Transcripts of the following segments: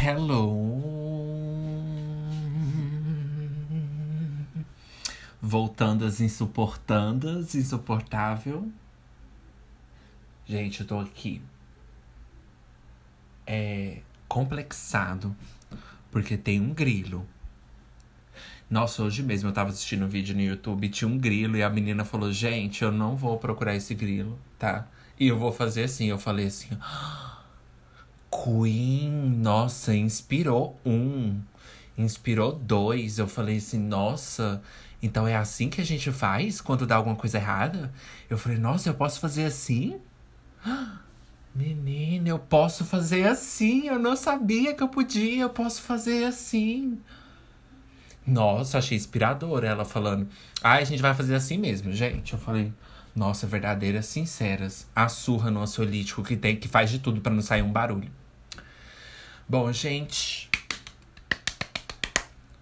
Hello. Voltando às insuportandas, insuportável. Gente, eu tô aqui. É complexado. Porque tem um grilo. Nossa, hoje mesmo eu tava assistindo um vídeo no YouTube tinha um grilo e a menina falou: Gente, eu não vou procurar esse grilo, tá? E eu vou fazer assim. Eu falei assim. Queen, nossa, inspirou um, inspirou dois. Eu falei assim, nossa, então é assim que a gente faz quando dá alguma coisa errada? Eu falei, nossa, eu posso fazer assim? Menina, eu posso fazer assim. Eu não sabia que eu podia, eu posso fazer assim. Nossa, achei inspirador ela falando. Ah, a gente vai fazer assim mesmo, gente. Eu falei, nossa, verdadeiras, sinceras. A surra no ansiolítico que tem, que faz de tudo para não sair um barulho. Bom, gente.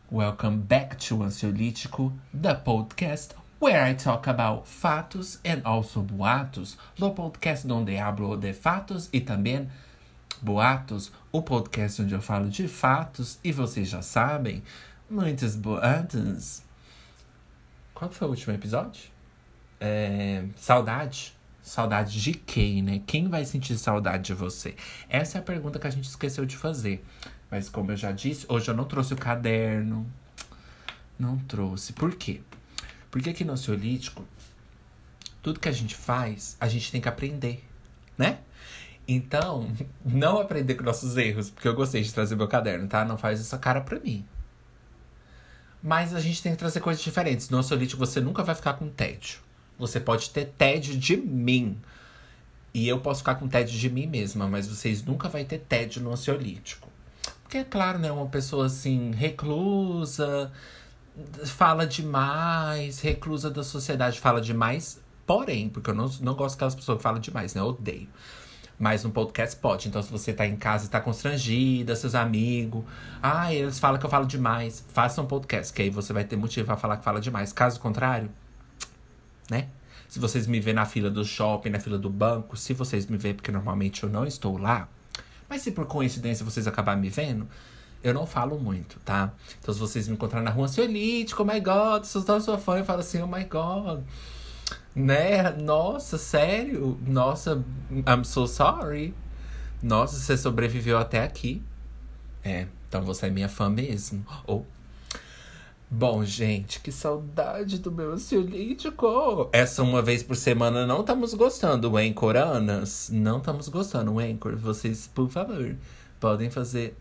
Welcome back to Ansiolítico, the podcast where I talk about fatos and also boatos. No podcast onde hablo de fatos e também boatos. O podcast onde eu falo de fatos e vocês já sabem, muitos boatos. Qual foi o último episódio? É, saudade. Saudade de quem, né? Quem vai sentir saudade de você? Essa é a pergunta que a gente esqueceu de fazer. Mas como eu já disse, hoje eu não trouxe o caderno. Não trouxe. Por quê? Porque aqui no ansiolítico, tudo que a gente faz, a gente tem que aprender, né? Então, não aprender com nossos erros, porque eu gostei de trazer meu caderno, tá? Não faz essa cara pra mim. Mas a gente tem que trazer coisas diferentes. No ansiolítico, você nunca vai ficar com tédio. Você pode ter tédio de mim. E eu posso ficar com tédio de mim mesma, mas vocês nunca vai ter tédio no ansiolítico. Porque, é claro, né? Uma pessoa assim, reclusa, fala demais, reclusa da sociedade, fala demais. Porém, porque eu não, não gosto daquelas pessoas que falam demais, né? Eu odeio. Mas no podcast pode. Então, se você tá em casa e tá constrangida, seus amigos. Ah, eles falam que eu falo demais. Faça um podcast, que aí você vai ter motivo pra falar que fala demais. Caso contrário, né? Se vocês me verem na fila do shopping, na fila do banco, se vocês me verem, porque normalmente eu não estou lá, mas se por coincidência vocês acabarem me vendo, eu não falo muito, tá? Então se vocês me encontrarem na rua, ansiolítico, oh my god, sou sua fã, eu falo assim, oh my god. Né? Nossa, sério? Nossa, I'm so sorry. Nossa, você sobreviveu até aqui. É, então você é minha fã mesmo. Ou Bom, gente, que saudade do meu ansiolítico. Essa uma vez por semana não estamos gostando, Anchoranas. Não estamos gostando, Anchor. Vocês, por favor, podem fazer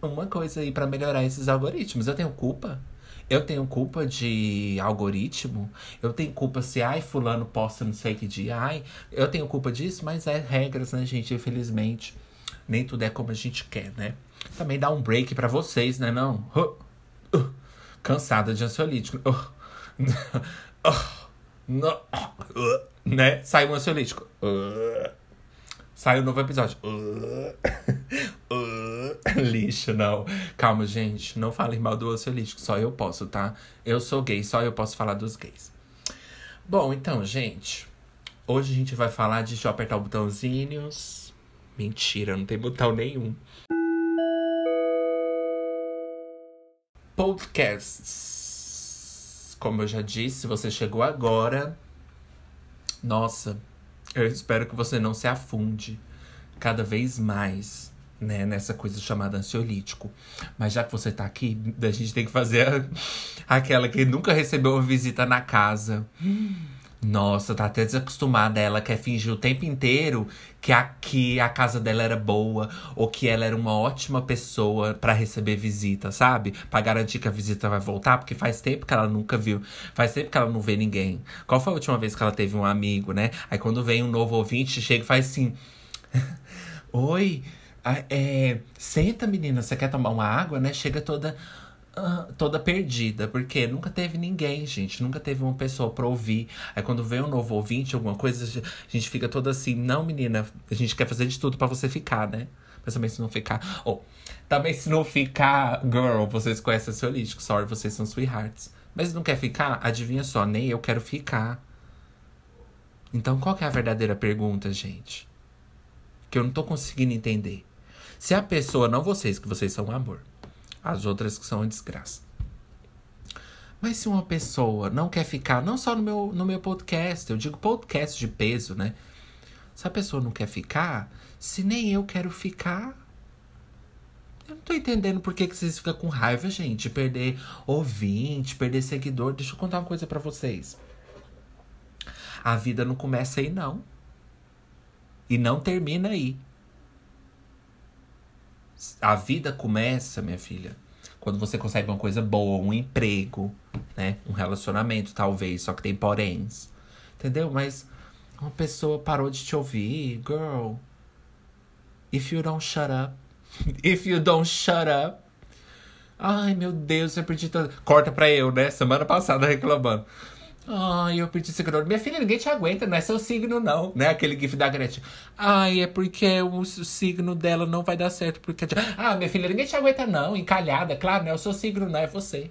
uma coisa aí para melhorar esses algoritmos. Eu tenho culpa? Eu tenho culpa de algoritmo? Eu tenho culpa se, ai, fulano posta não sei que dia. Ai, eu tenho culpa disso, mas é regras, né, gente? Infelizmente, nem tudo é como a gente quer, né? Também dá um break para vocês, né, não? Uh, uh cansada de ansiolítico. Oh, né? Sai um ansiolítico. Sai um novo episódio. Lixo, não. Calma, gente. Não falem mal do ansiolítico. Só eu posso, tá? Eu sou gay, só eu posso falar dos gays. Bom, então, gente. Hoje a gente vai falar de. Deixa eu apertar o botãozinhos. Mentira, não tem botão nenhum. Podcasts. Como eu já disse, você chegou agora. Nossa, eu espero que você não se afunde cada vez mais né, nessa coisa chamada ansiolítico. Mas já que você tá aqui, a gente tem que fazer aquela que nunca recebeu uma visita na casa. Nossa, tá até desacostumada. Ela quer fingir o tempo inteiro que a, que a casa dela era boa ou que ela era uma ótima pessoa para receber visita, sabe? Pra garantir que a visita vai voltar, porque faz tempo que ela nunca viu. Faz tempo que ela não vê ninguém. Qual foi a última vez que ela teve um amigo, né? Aí quando vem um novo ouvinte, chega e faz assim: Oi, é, senta menina, você quer tomar uma água, né? Chega toda. Uh, toda perdida, porque nunca teve ninguém, gente, nunca teve uma pessoa pra ouvir. Aí quando vem um novo ouvinte, alguma coisa, a gente fica toda assim, não, menina, a gente quer fazer de tudo para você ficar, né? Mas também se não ficar. Ou, oh, também se não ficar, girl, vocês conhecem seu holístico, sorry, vocês são sweethearts. Mas não quer ficar? Adivinha só, nem eu quero ficar. Então qual é a verdadeira pergunta, gente? Que eu não tô conseguindo entender. Se a pessoa, não vocês, que vocês são um amor, as outras que são desgraça. Mas se uma pessoa não quer ficar, não só no meu, no meu podcast, eu digo podcast de peso, né? Se a pessoa não quer ficar, se nem eu quero ficar, eu não tô entendendo por que, que vocês ficam com raiva, gente. Perder ouvinte, perder seguidor. Deixa eu contar uma coisa para vocês. A vida não começa aí, não. E não termina aí. A vida começa, minha filha, quando você consegue uma coisa boa, um emprego, né? Um relacionamento, talvez, só que tem poréns. Entendeu? Mas uma pessoa parou de te ouvir, girl. If you don't shut up. If you don't shut up. Ai, meu Deus, eu perdi tanto. Corta pra eu, né? Semana passada reclamando. Ai, eu perdi seguidor. Minha filha, ninguém te aguenta, não é seu signo, não. Né? Aquele gif da Gretchen. Ai, é porque o signo dela não vai dar certo. Porque... Ah, minha filha, ninguém te aguenta, não. Encalhada, claro, não é o seu signo, não, é você.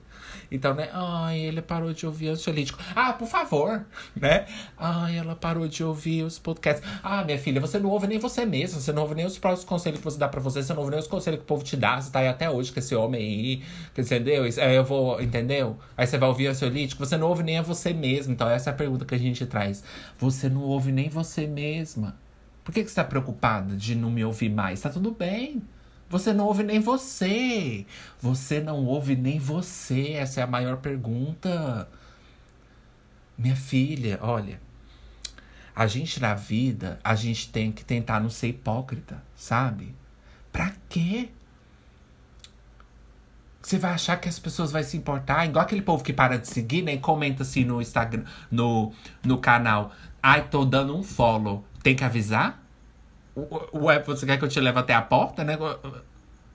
Então, né? Ai, ele parou de ouvir ansiolítico. Ah, por favor, né? Ai, ela parou de ouvir os podcasts. Ah, minha filha, você não ouve nem você mesma. Você não ouve nem os próprios conselhos que você dá pra você. Você não ouve nem os conselhos que o povo te dá. Você tá aí até hoje com esse homem aí. Entendeu? Aí eu vou, entendeu? Aí você vai ouvir ansiolítico. Você não ouve nem a você mesmo. Então, essa é a pergunta que a gente traz. Você não ouve nem você mesma. Por que, que você tá preocupada de não me ouvir mais? Tá tudo bem. Você não ouve nem você. Você não ouve nem você. Essa é a maior pergunta. Minha filha, olha. A gente na vida, a gente tem que tentar não ser hipócrita, sabe? Pra quê? Você vai achar que as pessoas vão se importar? Igual aquele povo que para de seguir, nem né? comenta assim no Instagram, no, no canal. Ai, tô dando um follow. Tem que avisar? Ué, você quer que eu te leve até a porta, né?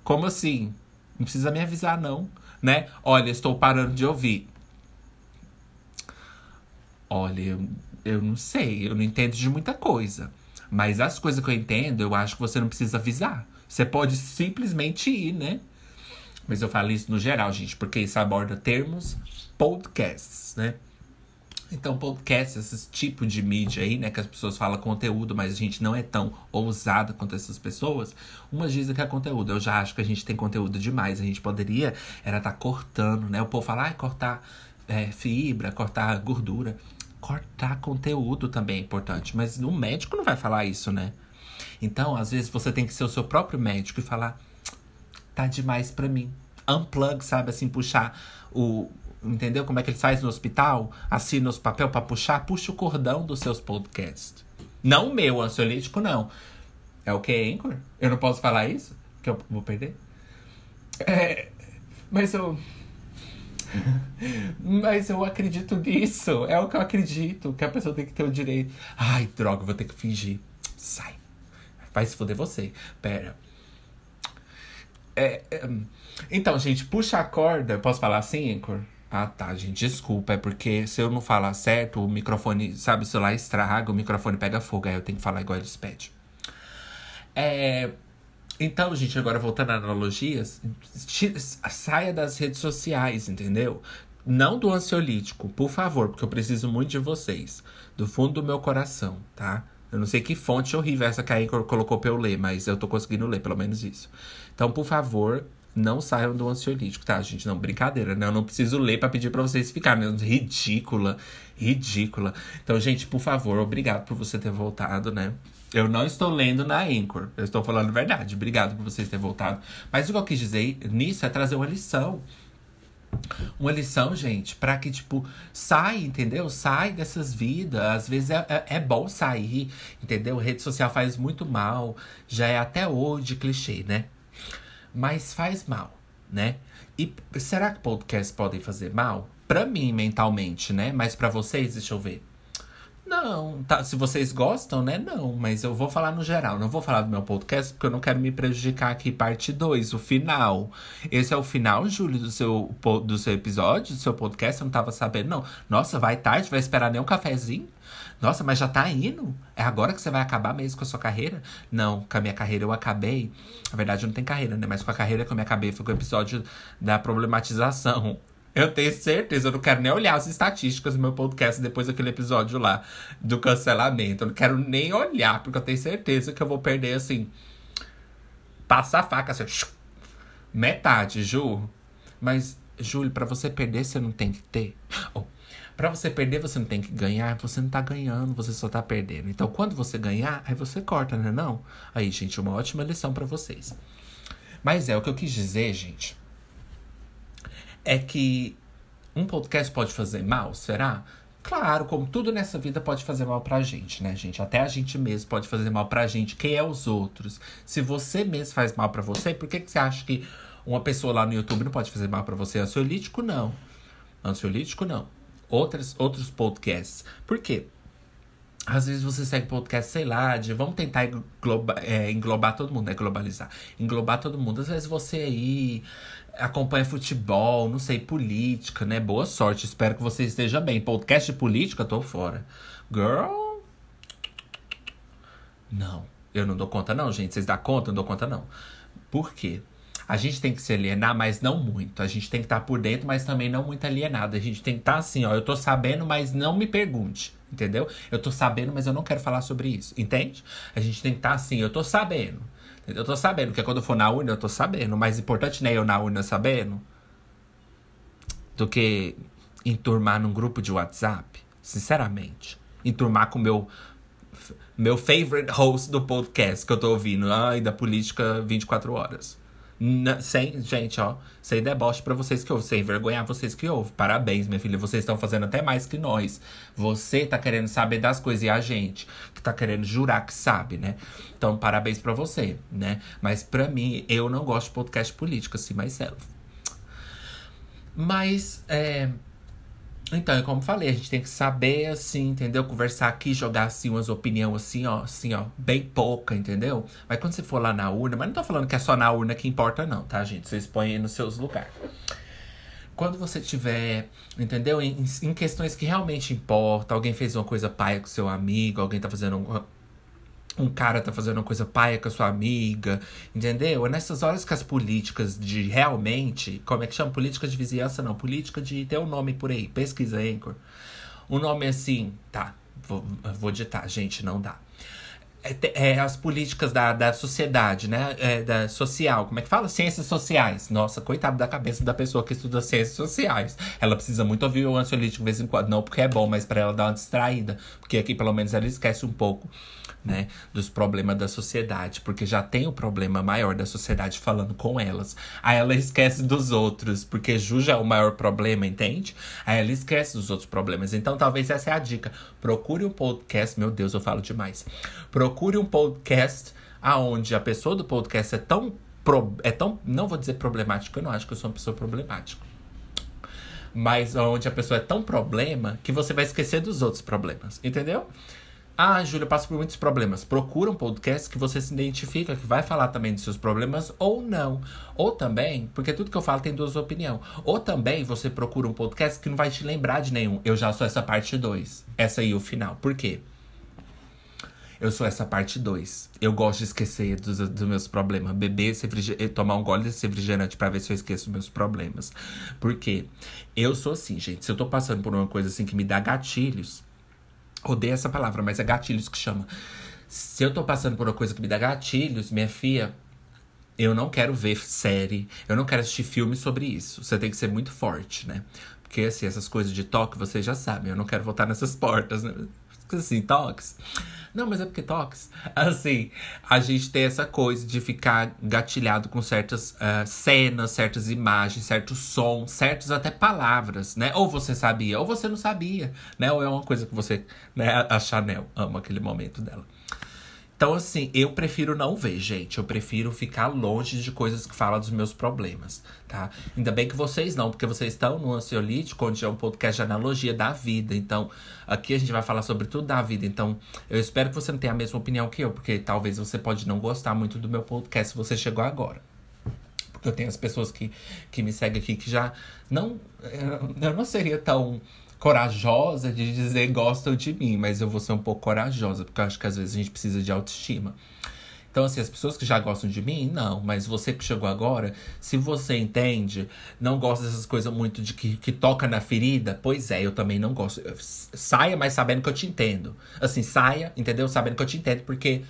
Como assim? Não precisa me avisar, não. Né? Olha, estou parando de ouvir. Olha, eu, eu não sei, eu não entendo de muita coisa. Mas as coisas que eu entendo, eu acho que você não precisa avisar. Você pode simplesmente ir, né? Mas eu falo isso no geral, gente, porque isso aborda termos podcasts, né? Então, podcast, esse tipo de mídia aí, né? Que as pessoas falam conteúdo, mas a gente não é tão ousada quanto essas pessoas. Umas dizem que é conteúdo. Eu já acho que a gente tem conteúdo demais. A gente poderia, era estar tá cortando, né? O povo fala, ah, cortar é, fibra, cortar gordura. Cortar conteúdo também é importante. Mas o médico não vai falar isso, né? Então, às vezes, você tem que ser o seu próprio médico e falar, tá demais pra mim. Unplug, sabe? Assim, puxar o Entendeu como é que ele faz no hospital? Assina os papel para puxar, puxa o cordão dos seus podcasts. Não o meu, ansiolítico, não. É o que, Anchor? Eu não posso falar isso? Que eu vou perder? É, mas eu. mas eu acredito nisso. É o que eu acredito. Que a pessoa tem que ter o direito. Ai, droga, vou ter que fingir. Sai. Vai se foder você. Pera. É, é, então, gente, puxa a corda. Posso falar assim, Anchor? Ah, tá, gente. Desculpa, é porque se eu não falar certo, o microfone, sabe, o celular estraga, o microfone pega fogo, aí eu tenho que falar igual eles pedem. É. Então, gente, agora voltando a analogias, saia das redes sociais, entendeu? Não do ansiolítico, por favor, porque eu preciso muito de vocês. Do fundo do meu coração, tá? Eu não sei que fonte horrível essa que a Anchor colocou pra eu ler, mas eu tô conseguindo ler, pelo menos isso. Então, por favor, não saiam do ansiolítico, tá, gente? Não, brincadeira, né? Eu não preciso ler para pedir para vocês ficarem. Né? Ridícula, ridícula. Então, gente, por favor, obrigado por você ter voltado, né? Eu não estou lendo na Anchor. Eu estou falando verdade. Obrigado por vocês terem voltado. Mas o que eu quis dizer nisso é trazer uma lição. Uma lição, gente, para que, tipo, sai, entendeu? Sai dessas vidas. Às vezes é, é, é, bom sair, entendeu? Rede social faz muito mal. Já é até hoje clichê, né? Mas faz mal, né? E será que podcasts podem fazer mal? Para mim, mentalmente, né? Mas para vocês, deixa eu ver. Não, tá, se vocês gostam, né? Não, mas eu vou falar no geral. Não vou falar do meu podcast porque eu não quero me prejudicar aqui. Parte 2, o final. Esse é o final, Júlio, do seu, do seu episódio, do seu podcast. Eu não tava sabendo, não. Nossa, vai tarde, vai esperar nem um cafezinho? Nossa, mas já tá indo? É agora que você vai acabar mesmo com a sua carreira? Não, com a minha carreira eu acabei. Na verdade, não tenho carreira, né? Mas com a carreira que eu me acabei foi com o episódio da problematização. Eu tenho certeza, eu não quero nem olhar as estatísticas do meu podcast depois daquele episódio lá do cancelamento. Eu não quero nem olhar, porque eu tenho certeza que eu vou perder, assim, passa a faca assim. Metade, Ju. Mas, Júlio, para você perder, você não tem que ter. Oh, para você perder, você não tem que ganhar. Você não tá ganhando, você só tá perdendo. Então, quando você ganhar, aí você corta, né? Não? Aí, gente, uma ótima lição para vocês. Mas é o que eu quis dizer, gente. É que um podcast pode fazer mal, será? Claro, como tudo nessa vida pode fazer mal pra gente, né, gente? Até a gente mesmo pode fazer mal pra gente. Quem é os outros? Se você mesmo faz mal para você, por que, que você acha que uma pessoa lá no YouTube não pode fazer mal para você? Ansiolítico, não. Ansiolítico, não. Outros, outros podcasts. Por quê? Às vezes você segue podcast, sei lá, de vamos tentar englobar, é, englobar todo mundo, é globalizar. Englobar todo mundo. Às vezes você aí acompanha futebol, não sei, política, né? Boa sorte, espero que você esteja bem. Podcast de política, tô fora. Girl? Não, eu não dou conta, não, gente. Vocês dão conta? Eu não dou conta, não. Por quê? A gente tem que se alienar, mas não muito. A gente tem que estar tá por dentro, mas também não muito alienado. A gente tem que estar tá assim, ó. Eu tô sabendo, mas não me pergunte. Entendeu? Eu tô sabendo, mas eu não quero falar sobre isso. Entende? A gente tem que estar tá assim, eu tô sabendo. Eu tô sabendo, porque quando eu for na urna, eu tô sabendo. Mais importante nem eu na urna sabendo do que enturmar num grupo de WhatsApp. Sinceramente. Enturmar com meu meu favorite host do podcast que eu tô ouvindo. Ai, da política 24 horas. Sem, gente, ó, sem deboche para vocês que ouvem, sem envergonhar vocês que ouvem. Parabéns, minha filha, vocês estão fazendo até mais que nós. Você tá querendo saber das coisas e a gente que tá querendo jurar que sabe, né? Então, parabéns para você, né? Mas para mim, eu não gosto de podcast político, assim, mais self. Mas, é, então, como falei, a gente tem que saber, assim, entendeu? Conversar aqui, jogar, assim, umas opiniões, assim, ó, assim, ó, bem pouca, entendeu? Mas quando você for lá na urna, mas não tô falando que é só na urna que importa, não, tá, gente? Vocês põem aí nos seus lugares. Quando você tiver, entendeu? Em, em questões que realmente importam, alguém fez uma coisa paia com seu amigo, alguém tá fazendo um cara tá fazendo uma coisa paia com a sua amiga, entendeu? É nessas horas que as políticas de realmente, como é que chama? Política de vizinhança, não, política de ter um nome por aí, pesquisa Anchor. Um nome assim, tá, vou, vou ditar, gente, não dá. É, é, as políticas da, da sociedade, né? É, da social, como é que fala? Ciências sociais. Nossa, coitado da cabeça da pessoa que estuda ciências sociais. Ela precisa muito ouvir o ansiolítico de vez em quando. Não porque é bom, mas para ela dar uma distraída. Porque aqui, pelo menos, ela esquece um pouco né, dos problemas da sociedade, porque já tem o problema maior da sociedade falando com elas. Aí ela esquece dos outros, porque Ju já é o maior problema, entende? Aí ela esquece dos outros problemas. Então, talvez essa é a dica. Procure um podcast, meu Deus, eu falo demais. Procure um podcast aonde a pessoa do podcast é tão é tão, não vou dizer problemática, eu não acho que eu sou uma pessoa problemática. Mas onde a pessoa é tão problema que você vai esquecer dos outros problemas, entendeu? Ah, Júlia, eu passo por muitos problemas. Procura um podcast que você se identifica, que vai falar também dos seus problemas ou não. Ou também, porque tudo que eu falo tem duas opiniões. Ou também você procura um podcast que não vai te lembrar de nenhum. Eu já sou essa parte 2. Essa aí, o final. Por quê? Eu sou essa parte 2. Eu gosto de esquecer dos, dos meus problemas. Beber, tomar um gole desse refrigerante para ver se eu esqueço meus problemas. Por quê? Eu sou assim, gente. Se eu tô passando por uma coisa assim que me dá gatilhos, Odeio essa palavra, mas é gatilhos que chama. Se eu tô passando por uma coisa que me dá gatilhos, minha filha, eu não quero ver série, eu não quero assistir filme sobre isso. Você tem que ser muito forte, né? Porque, assim, essas coisas de toque, vocês já sabem. Eu não quero voltar nessas portas, né? Assim, toques. Não, mas é porque toques. Assim, a gente tem essa coisa de ficar gatilhado com certas uh, cenas, certas imagens, certos sons, certas até palavras, né? Ou você sabia, ou você não sabia, né? Ou é uma coisa que você, né? A Chanel ama aquele momento dela. Então, assim, eu prefiro não ver, gente. Eu prefiro ficar longe de coisas que falam dos meus problemas, tá? Ainda bem que vocês não, porque vocês estão no Ansiolítico, onde é um podcast de analogia da vida. Então, aqui a gente vai falar sobre tudo da vida. Então, eu espero que você não tenha a mesma opinião que eu, porque talvez você pode não gostar muito do meu podcast se você chegou agora. Porque eu tenho as pessoas que, que me seguem aqui que já não. Eu não seria tão corajosa de dizer gostam de mim, mas eu vou ser um pouco corajosa, porque eu acho que às vezes a gente precisa de autoestima. Então, assim, as pessoas que já gostam de mim, não. Mas você que chegou agora, se você entende, não gosta dessas coisas muito de que, que toca na ferida, pois é, eu também não gosto. Saia, mas sabendo que eu te entendo. Assim, saia, entendeu? Sabendo que eu te entendo, porque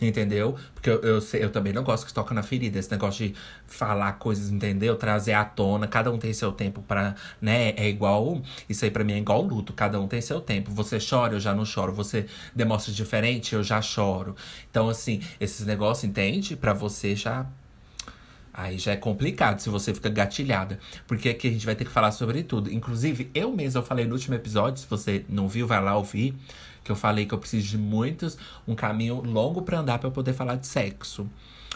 Entendeu? Porque eu, eu, eu também não gosto que toca na ferida. Esse negócio de falar coisas, entendeu? Trazer à tona. Cada um tem seu tempo pra. né? É igual. Isso aí pra mim é igual luto. Cada um tem seu tempo. Você chora, eu já não choro. Você demonstra diferente, eu já choro. Então, assim, esses negócios, entende? Pra você já. Aí já é complicado se você fica gatilhada. Porque aqui a gente vai ter que falar sobre tudo. Inclusive, eu mesmo eu falei no último episódio, se você não viu, vai lá ouvir. Que eu falei que eu preciso de muitos, um caminho longo pra andar pra eu poder falar de sexo.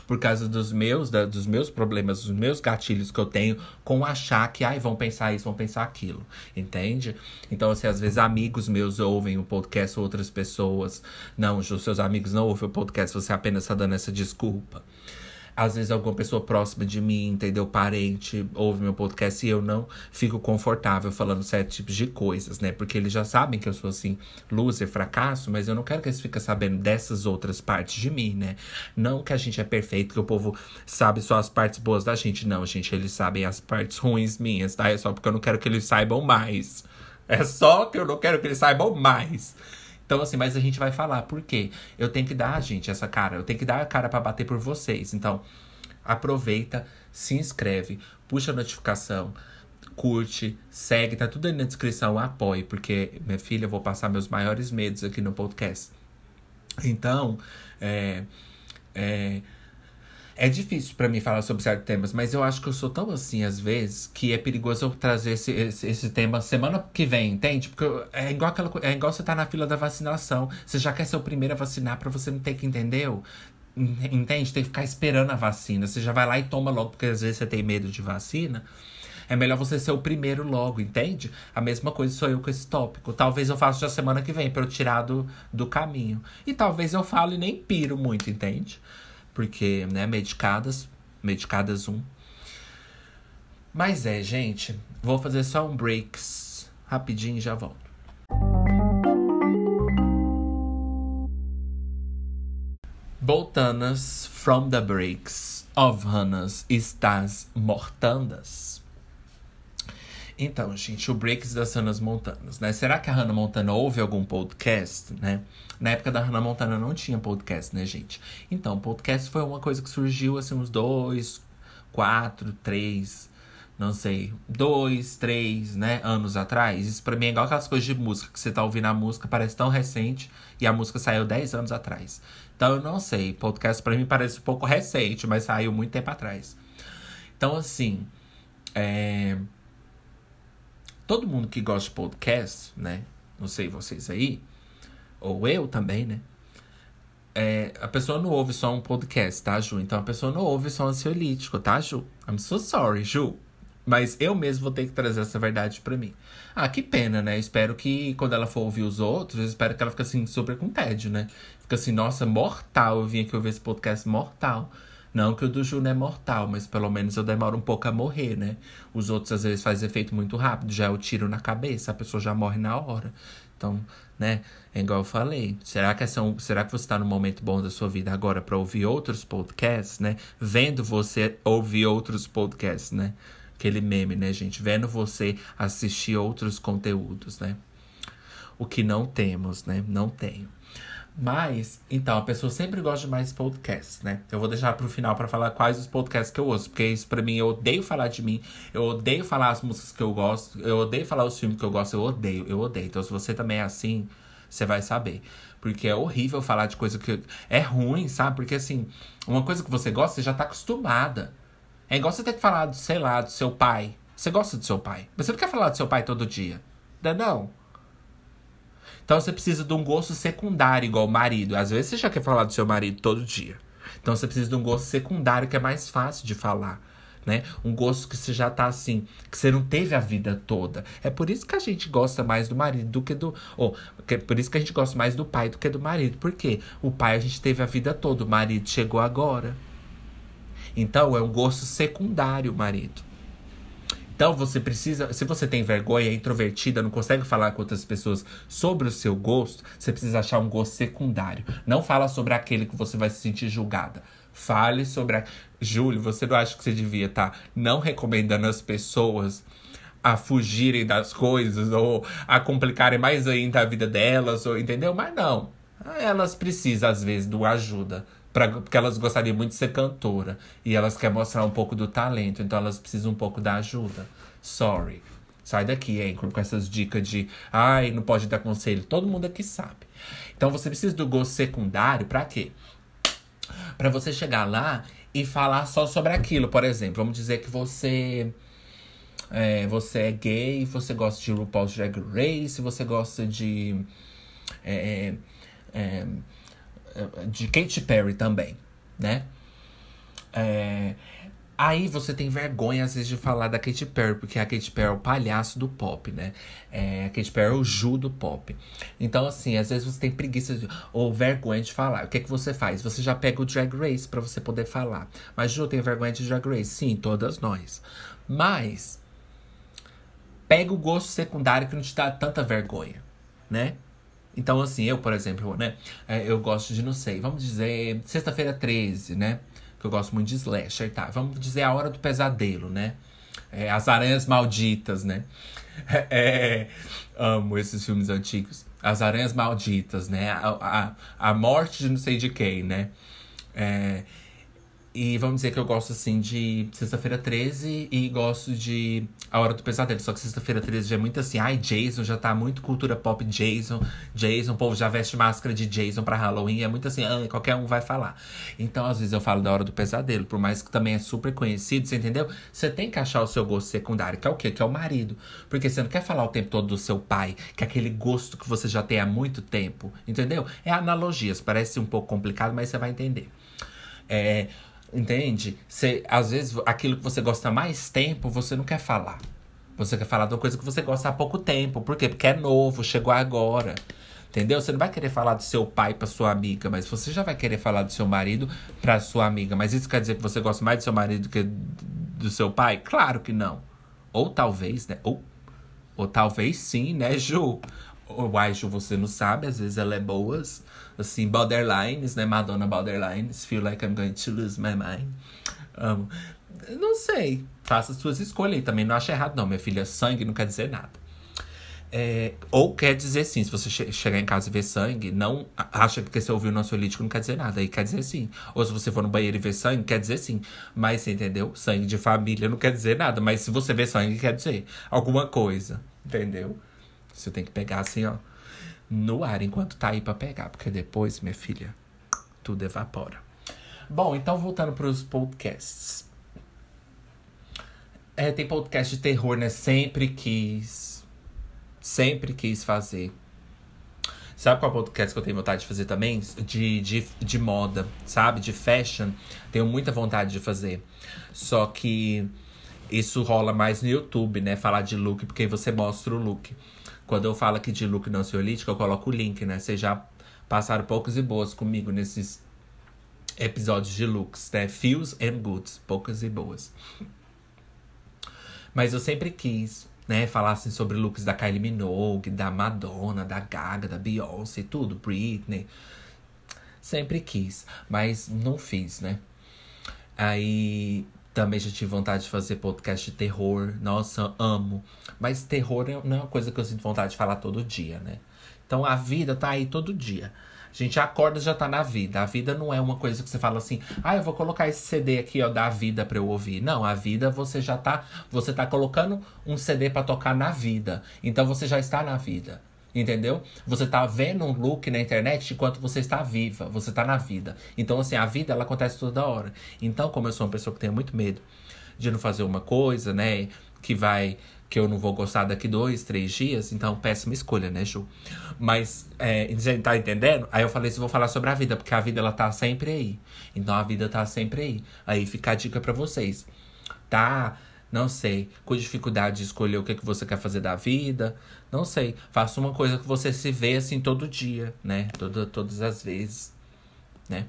Por causa dos meus, da- dos meus problemas, dos meus gatilhos que eu tenho com achar que, ai, vão pensar isso, vão pensar aquilo. Entende? Então, assim, às vezes amigos meus ouvem o podcast, outras pessoas. Não, os seus amigos não ouvem o podcast, você apenas tá dando essa desculpa. Às vezes alguma pessoa próxima de mim, entendeu? Parente, ouve meu podcast e eu não fico confortável falando certos tipos de coisas, né? Porque eles já sabem que eu sou assim, loser, fracasso, mas eu não quero que eles fiquem sabendo dessas outras partes de mim, né? Não que a gente é perfeito, que o povo sabe só as partes boas da gente. Não, gente, eles sabem as partes ruins minhas, tá? É só porque eu não quero que eles saibam mais. É só que eu não quero que eles saibam mais. Então, assim, mas a gente vai falar. Por quê? Eu tenho que dar, gente, essa cara. Eu tenho que dar a cara pra bater por vocês. Então, aproveita, se inscreve, puxa a notificação, curte, segue, tá tudo aí na descrição, apoie, porque, minha filha, eu vou passar meus maiores medos aqui no podcast. Então, é. É, é difícil pra mim falar sobre certos temas, mas eu acho que eu sou tão assim, às vezes, que é perigoso eu trazer esse, esse, esse tema semana que vem, entende? Porque é igual, aquela, é igual você tá na fila da vacinação. Você já quer ser o primeiro a vacinar pra você não ter que, entendeu? En- Entende? Tem que ficar esperando a vacina. Você já vai lá e toma logo, porque às vezes você tem medo de vacina. É melhor você ser o primeiro logo, entende? A mesma coisa sou eu com esse tópico. Talvez eu faça já semana que vem pra eu tirar do, do caminho. E talvez eu falo e nem piro muito, entende? Porque, né, medicadas, medicadas um. Mas é, gente, vou fazer só um breaks rapidinho e já volto. Voltanas from the breaks of Hannas estás mortandas. Então, gente, o Breaks das Hannah Montanas, né? Será que a Hannah Montana ouve algum podcast, né? Na época da Hannah Montana não tinha podcast, né, gente? Então, podcast foi uma coisa que surgiu, assim, uns dois, quatro, três, não sei, dois, três, né, anos atrás. Isso pra mim é igual aquelas coisas de música, que você tá ouvindo a música, parece tão recente, e a música saiu dez anos atrás. Então, eu não sei, podcast pra mim parece um pouco recente, mas saiu muito tempo atrás. Então, assim, é todo mundo que gosta de podcast, né? Não sei vocês aí, ou eu também, né? É, a pessoa não ouve só um podcast, tá, Ju? Então a pessoa não ouve só um ansiolítico, tá, Ju? I'm so sorry, Ju. Mas eu mesmo vou ter que trazer essa verdade pra mim. Ah, que pena, né? Espero que quando ela for ouvir os outros, eu espero que ela fique assim, super com tédio, né? Fica assim, nossa, mortal. Eu vim aqui ouvir esse podcast mortal. Não que o do Ju não é mortal, mas pelo menos eu demoro um pouco a morrer, né? Os outros às vezes faz efeito muito rápido, já é o tiro na cabeça, a pessoa já morre na hora. Então, né, é igual eu falei. Será que, é um- será que você tá num momento bom da sua vida agora pra ouvir outros podcasts, né? Vendo você ouvir outros podcasts, né? Aquele meme, né, gente? Vendo você assistir outros conteúdos, né? O que não temos, né? Não tenho. Mas, então, a pessoa sempre gosta de mais podcasts, né? Eu vou deixar pro final pra falar quais os podcasts que eu ouço. Porque isso pra mim, eu odeio falar de mim. Eu odeio falar as músicas que eu gosto. Eu odeio falar os filmes que eu gosto. Eu odeio, eu odeio. Então, se você também é assim, você vai saber. Porque é horrível falar de coisa que. É ruim, sabe? Porque assim, uma coisa que você gosta, você já tá acostumada. É igual você ter que falar, do, sei lá, do seu pai. Você gosta do seu pai. Mas você não quer falar do seu pai todo dia. Não é não? Então você precisa de um gosto secundário, igual o marido. Às vezes você já quer falar do seu marido todo dia. Então você precisa de um gosto secundário que é mais fácil de falar. Né? Um gosto que você já tá assim, que você não teve a vida toda. É por isso que a gente gosta mais do marido do que do. Ou, é por isso que a gente gosta mais do pai do que do marido. Por quê? O pai a gente teve a vida toda, o marido chegou agora. Então é um gosto secundário, o marido. Então você precisa, se você tem vergonha, é introvertida, não consegue falar com outras pessoas sobre o seu gosto, você precisa achar um gosto secundário. Não fala sobre aquele que você vai se sentir julgada. Fale sobre a... Júlio, você não acha que você devia estar não recomendando as pessoas a fugirem das coisas ou a complicarem mais ainda a vida delas, ou entendeu? Mas não. elas precisam, às vezes, do ajuda. Pra, porque elas gostariam muito de ser cantora. E elas querem mostrar um pouco do talento. Então elas precisam um pouco da ajuda. Sorry. Sai daqui, Anchor, com essas dicas de ai, não pode dar conselho. Todo mundo aqui sabe. Então você precisa do gosto secundário para quê? Para você chegar lá e falar só sobre aquilo. Por exemplo, vamos dizer que você é, você é gay, você gosta de RuPaul's Drag Race, você gosta de é, é, é de Katy Perry também, né? É, Aí você tem vergonha, às vezes, de falar da Katy Perry, porque a Katy Perry é o palhaço do pop, né? É, a Katy Perry é o Ju do pop. Então, assim, às vezes você tem preguiça de, ou vergonha de falar. O que é que você faz? Você já pega o Drag Race para você poder falar. Mas, Ju, tem vergonha de Drag Race? Sim, todas nós. Mas, pega o gosto secundário que não te dá tanta vergonha, né? Então, assim, eu, por exemplo, né? É, eu gosto de, não sei, vamos dizer, sexta-feira 13, né? que eu gosto muito de slasher, tá? Vamos dizer a hora do pesadelo, né? É, as aranhas malditas, né? É, amo esses filmes antigos. As aranhas malditas, né? A, a, a morte de não sei de quem, né? É, e vamos dizer que eu gosto, assim, de Sexta-feira 13 e gosto de A Hora do Pesadelo. Só que Sexta-feira 13 já é muito assim, ai, Jason, já tá muito cultura pop Jason. Jason, o povo já veste máscara de Jason pra Halloween. É muito assim, ah, qualquer um vai falar. Então, às vezes, eu falo da Hora do Pesadelo. Por mais que também é super conhecido, você entendeu? Você tem que achar o seu gosto secundário, que é o quê? Que é o marido. Porque você não quer falar o tempo todo do seu pai, que é aquele gosto que você já tem há muito tempo. Entendeu? É analogias. Parece um pouco complicado, mas você vai entender. É Entende? Você, às vezes, aquilo que você gosta mais tempo, você não quer falar. Você quer falar de uma coisa que você gosta há pouco tempo. Por quê? Porque é novo, chegou agora. Entendeu? Você não vai querer falar do seu pai para sua amiga, mas você já vai querer falar do seu marido para sua amiga. Mas isso quer dizer que você gosta mais do seu marido do que do seu pai? Claro que não. Ou talvez, né? Ou, ou talvez sim, né, Ju? Ju, você não sabe, às vezes ela é boas assim, borderlines, né? Madonna borderlines, feel like I'm going to lose my mind. Amo. Não sei. Faça as suas escolhas aí. Também não acho errado, não. Minha filha, sangue não quer dizer nada. É, ou quer dizer sim, se você che chegar em casa e ver sangue, não acha que você ouviu o nosso não quer dizer nada. Aí quer dizer sim. Ou se você for no banheiro e ver sangue, quer dizer sim. Mas você entendeu? Sangue de família não quer dizer nada. Mas se você ver sangue, quer dizer alguma coisa. Entendeu? Você tem que pegar assim, ó no ar enquanto tá aí pra pegar, porque depois, minha filha, tudo evapora. Bom, então voltando para os podcasts. É, tem podcast de terror, né? Sempre quis. Sempre quis fazer. Sabe qual podcast que eu tenho vontade de fazer também? De, de, de moda, sabe? De fashion. Tenho muita vontade de fazer. Só que isso rola mais no YouTube, né? Falar de look, porque você mostra o look. Quando eu falo aqui de look não ansiolítico, eu coloco o link, né? Vocês já passaram poucos e boas comigo nesses episódios de looks, né? Feels and goods, poucas e boas. Mas eu sempre quis, né, falar assim sobre looks da Kylie Minogue, da Madonna, da Gaga, da Beyoncé, tudo, Britney. Sempre quis, mas não fiz, né? Aí também já tive vontade de fazer podcast de terror. Nossa, amo. Mas terror não é uma coisa que eu sinto vontade de falar todo dia, né? Então a vida tá aí todo dia. A gente acorda já tá na vida. A vida não é uma coisa que você fala assim, ah, eu vou colocar esse CD aqui, ó, da vida pra eu ouvir. Não, a vida você já tá. Você tá colocando um CD para tocar na vida. Então você já está na vida. Entendeu? Você tá vendo um look na internet enquanto você está viva, você tá na vida. Então, assim, a vida ela acontece toda hora. Então, como eu sou uma pessoa que tem muito medo de não fazer uma coisa, né? Que vai. Que eu não vou gostar daqui dois, três dias, então péssima escolha, né, Ju? Mas, é, tá entendendo? Aí eu falei assim: vou falar sobre a vida, porque a vida ela tá sempre aí. Então a vida tá sempre aí. Aí fica a dica para vocês. Tá? Não sei. Com dificuldade de escolher o que, que você quer fazer da vida. Não sei. Faça uma coisa que você se vê assim todo dia, né? Toda, todas as vezes, né?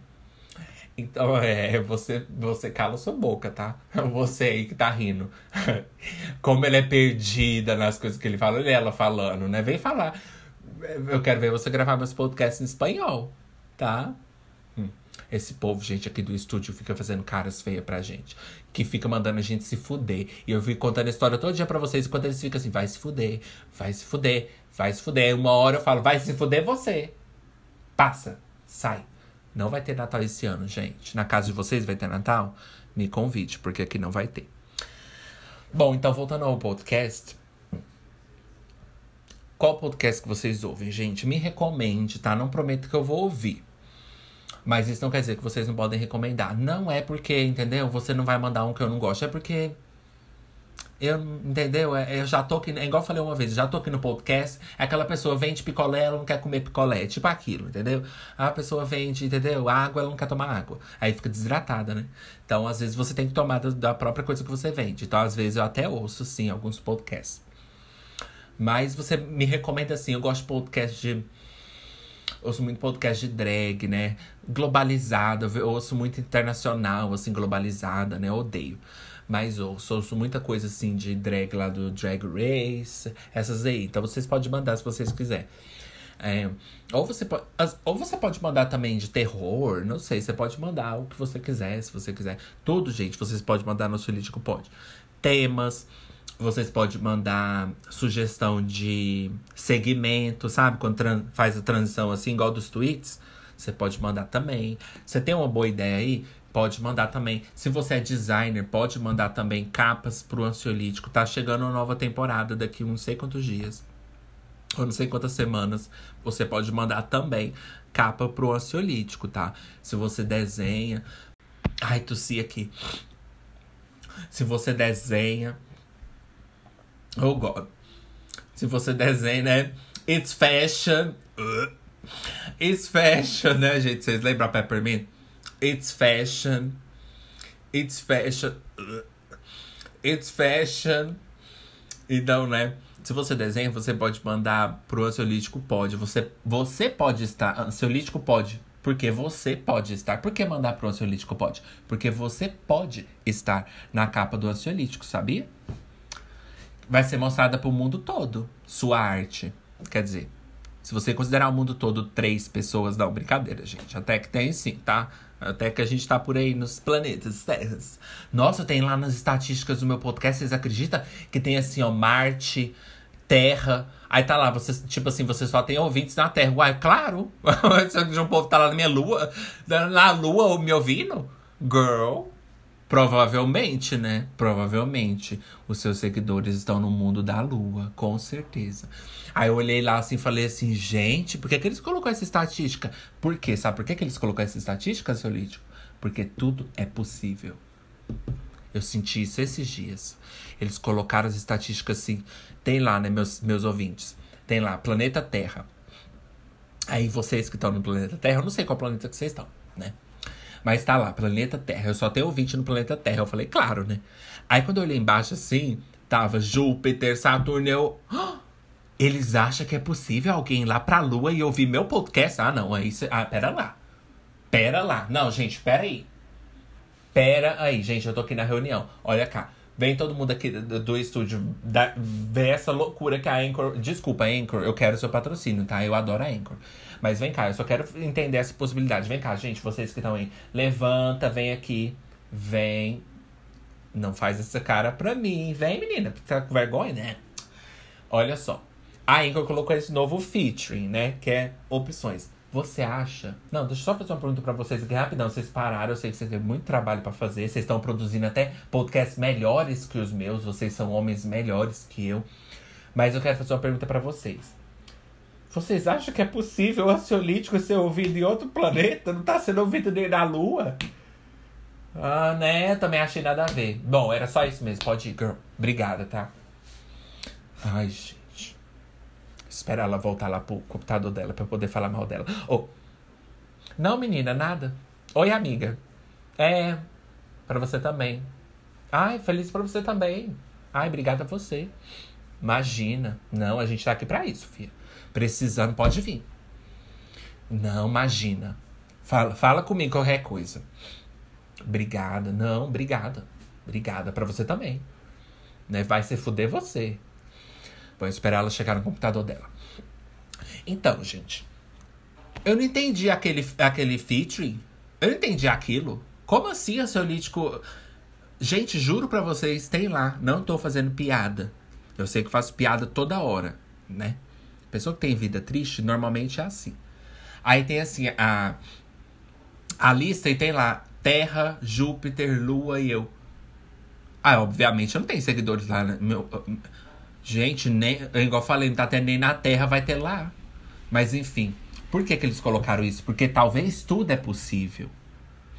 Então, é, você, você cala sua boca, tá? Você aí que tá rindo. Como ela é perdida nas coisas que ele fala, e ela falando, né? Vem falar. Eu quero ver você gravar meus podcasts em espanhol, tá? Esse povo, gente, aqui do estúdio fica fazendo caras feias pra gente. Que fica mandando a gente se fuder. E eu fico contando a história todo dia pra vocês. Enquanto eles ficam assim, vai se fuder, vai se fuder, vai se fuder. Uma hora eu falo, vai se fuder você. Passa, sai. Não vai ter Natal esse ano, gente. Na casa de vocês vai ter Natal? Me convide, porque aqui não vai ter. Bom, então voltando ao podcast. Qual podcast que vocês ouvem, gente? Me recomende, tá? Não prometo que eu vou ouvir. Mas isso não quer dizer que vocês não podem recomendar. Não é porque, entendeu? Você não vai mandar um que eu não gosto. É porque eu, entendeu? É, eu já tô aqui, é igual eu falei uma vez, já tô aqui no podcast, aquela pessoa vende picolé, ela não quer comer picolé, é tipo aquilo, entendeu? A pessoa vende, entendeu? Água, ela não quer tomar água. Aí fica desidratada, né? Então, às vezes, você tem que tomar da, da própria coisa que você vende. Então, às vezes, eu até ouço, sim, alguns podcasts. Mas você me recomenda assim, eu gosto de podcast de. Ouço muito podcast de drag, né? Globalizado, eu ouço muito internacional, assim, globalizada, né? Eu odeio. Mas ouço, ouço muita coisa assim de drag lá do Drag Race, essas aí. Então vocês podem mandar se vocês quiserem. É, ou, você pode, ou você pode mandar também de terror, não sei, você pode mandar o que você quiser, se você quiser. Tudo, gente, vocês podem mandar no Solítico Pode. Temas, vocês podem mandar sugestão de segmento, sabe? Quando faz a transição assim, igual dos tweets, você pode mandar também. Você tem uma boa ideia aí? Pode mandar também. Se você é designer, pode mandar também capas pro ansiolítico. Tá chegando uma nova temporada daqui não sei quantos dias. Ou não sei quantas semanas. Você pode mandar também capa pro ansiolítico, tá? Se você desenha. Ai, tossi aqui. Se você desenha. Oh, God. Se você desenha, né? It's fashion. It's fashion, né, gente? Vocês lembram a Peppermint? It's fashion. It's fashion. It's fashion. Então, né? Se você desenha, você pode mandar pro ansiolítico pode. Você, você pode estar. Ansiolítico pode. Porque você pode estar. Por que mandar pro ansiolítico pode? Porque você pode estar na capa do ansiolítico, sabia? Vai ser mostrada pro mundo todo sua arte. Quer dizer, se você considerar o mundo todo três pessoas, não, brincadeira, gente. Até que tem sim, tá? Até que a gente tá por aí nos planetas, terras. Nossa, tem lá nas estatísticas do meu podcast, vocês acreditam que tem assim, ó, Marte, Terra. Aí tá lá, você, tipo assim, você só tem ouvintes na Terra. Uai, claro! Um povo tá lá na minha lua, na lua me ouvindo, girl. Provavelmente, né? Provavelmente os seus seguidores estão no mundo da lua, com certeza. Aí eu olhei lá assim e falei assim, gente, por que, que eles colocou essa estatística? Por quê? Sabe por que, que eles colocou essa estatística, seu Lídio? Porque tudo é possível. Eu senti isso esses dias. Eles colocaram as estatísticas assim. Tem lá, né, meus, meus ouvintes. Tem lá, planeta Terra. Aí vocês que estão no planeta Terra, eu não sei qual planeta que vocês estão, né? Mas tá lá, planeta Terra. Eu só tenho ouvinte no planeta Terra. Eu falei, claro, né? Aí quando eu olhei embaixo assim, tava Júpiter, Saturno, eu. Oh! Eles acham que é possível alguém ir lá pra Lua e ouvir meu podcast? Ah, não. Aí cê... Ah, pera lá. Pera lá. Não, gente, pera aí. Pera aí, gente. Eu tô aqui na reunião. Olha cá. Vem todo mundo aqui do, estúdio da, ver essa loucura que a Anchor. Desculpa, Anchor, eu quero seu patrocínio, tá? Eu adoro a Anchor. Mas vem cá, eu só quero entender essa possibilidade. Vem cá, gente, vocês que estão aí. Levanta, vem aqui. Vem. Não faz essa cara pra mim. Vem, menina. Tá com vergonha, né? Olha só. A Anchor colocou esse novo featuring, né? Que é opções. Você acha? Não, deixa eu só fazer uma pergunta para vocês aqui rapidão. Vocês pararam, eu sei que vocês têm muito trabalho para fazer. Vocês estão produzindo até podcasts melhores que os meus. Vocês são homens melhores que eu. Mas eu quero fazer uma pergunta para vocês. Vocês acham que é possível o ansiolítico ser ouvido em outro planeta? Não tá sendo ouvido nem na Lua? Ah, né? Também achei nada a ver. Bom, era só isso mesmo. Pode ir, girl. Obrigada, tá? Ai, gente. Espera ela voltar lá pro computador dela eu poder falar mal dela. Oh. Não, menina, nada. Oi, amiga. É, para você também. Ai, feliz para você também. Ai, obrigada a você. Imagina. Não, a gente tá aqui para isso, filha. Precisando, pode vir. Não, imagina. Fala, fala comigo qualquer coisa. Obrigada. Não, obrigada. Obrigada para você também. Né? Vai se fuder você. Vou esperar ela chegar no computador dela. Então, gente. Eu não entendi aquele, aquele featuring. Eu não entendi aquilo. Como assim, ansiolítico? Gente, juro pra vocês, tem lá. Não tô fazendo piada. Eu sei que faço piada toda hora, né? Pessoa que tem vida triste, normalmente é assim. Aí tem assim, a, a lista e tem lá Terra, Júpiter, Lua e eu. Ah, obviamente eu não tenho seguidores lá. Né? Meu, gente, nem, igual eu falei, não tá tendo nem na Terra, vai ter lá. Mas enfim, por que, que eles colocaram isso? Porque talvez tudo é possível.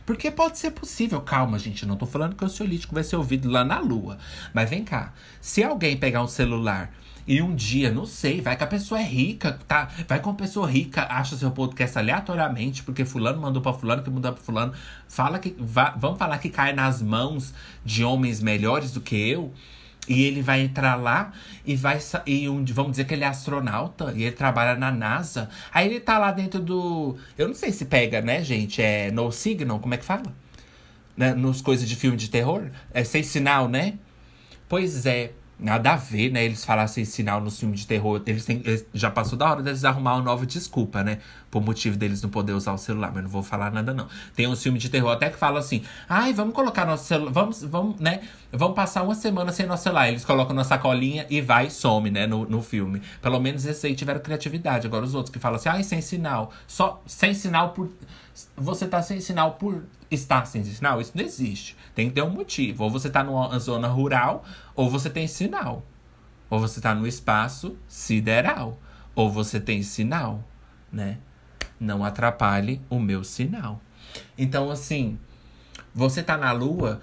Porque pode ser possível. Calma, gente. Não tô falando que o ansiolítico vai ser ouvido lá na lua. Mas vem cá. Se alguém pegar um celular e um dia, não sei, vai que a pessoa é rica, tá? Vai que uma pessoa rica acha seu podcast aleatoriamente, porque fulano mandou para fulano, que mudou pra fulano. Fala que. vamos falar que cai nas mãos de homens melhores do que eu. E ele vai entrar lá e vai. E um, vamos dizer que ele é astronauta e ele trabalha na NASA. Aí ele tá lá dentro do. Eu não sei se pega, né, gente? É no signal, como é que fala? Né? Nos coisas de filme de terror? É sem sinal, né? Pois é. Nada a ver, né? Eles falassem sinal no filme de terror. Eles, têm, já passou da hora deles arrumar uma nova desculpa, né? Por motivo deles não poder usar o celular. Mas não vou falar nada, não. Tem um filme de terror até que fala assim: ai, vamos colocar nosso celular. Vamos, vamos, né? Vamos passar uma semana sem nosso celular. Eles colocam na sacolinha e vai some, né? No, no filme. Pelo menos esse aí tiveram criatividade. Agora os outros que falam assim: ai, sem sinal. Só sem sinal por. Você tá sem sinal por estar sem sinal? Isso não existe. Tem que ter um motivo. Ou você tá numa zona rural, ou você tem sinal. Ou você tá no espaço sideral. Ou você tem sinal, né? Não atrapalhe o meu sinal. Então, assim, você tá na lua,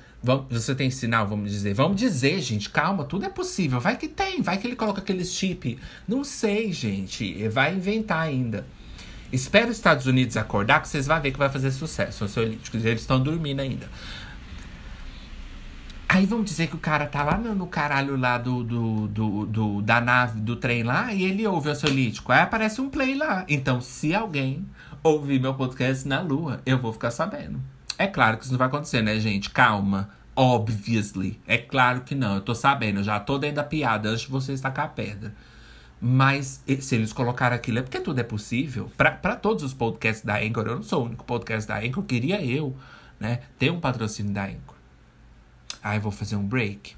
você tem sinal, vamos dizer. Vamos dizer, gente, calma, tudo é possível. Vai que tem, vai que ele coloca aqueles chip. Não sei, gente. Vai inventar ainda. Espero os Estados Unidos acordar, que vocês vão ver que vai fazer sucesso. Eles estão dormindo ainda. Aí vamos dizer que o cara tá lá no, no caralho lá do, do, do, do, da nave, do trem lá, e ele ouve o ansiolítico. Aí aparece um play lá. Então, se alguém ouvir meu podcast na lua, eu vou ficar sabendo. É claro que isso não vai acontecer, né, gente? Calma. Obviously. É claro que não. Eu tô sabendo, eu já tô dentro da piada antes de você estacar a pedra. Mas se eles colocaram aquilo é porque tudo é possível. para todos os podcasts da Anchor, eu não sou o único podcast da Anchor, queria eu, né, ter um patrocínio da Anchor. Aí vou fazer um break.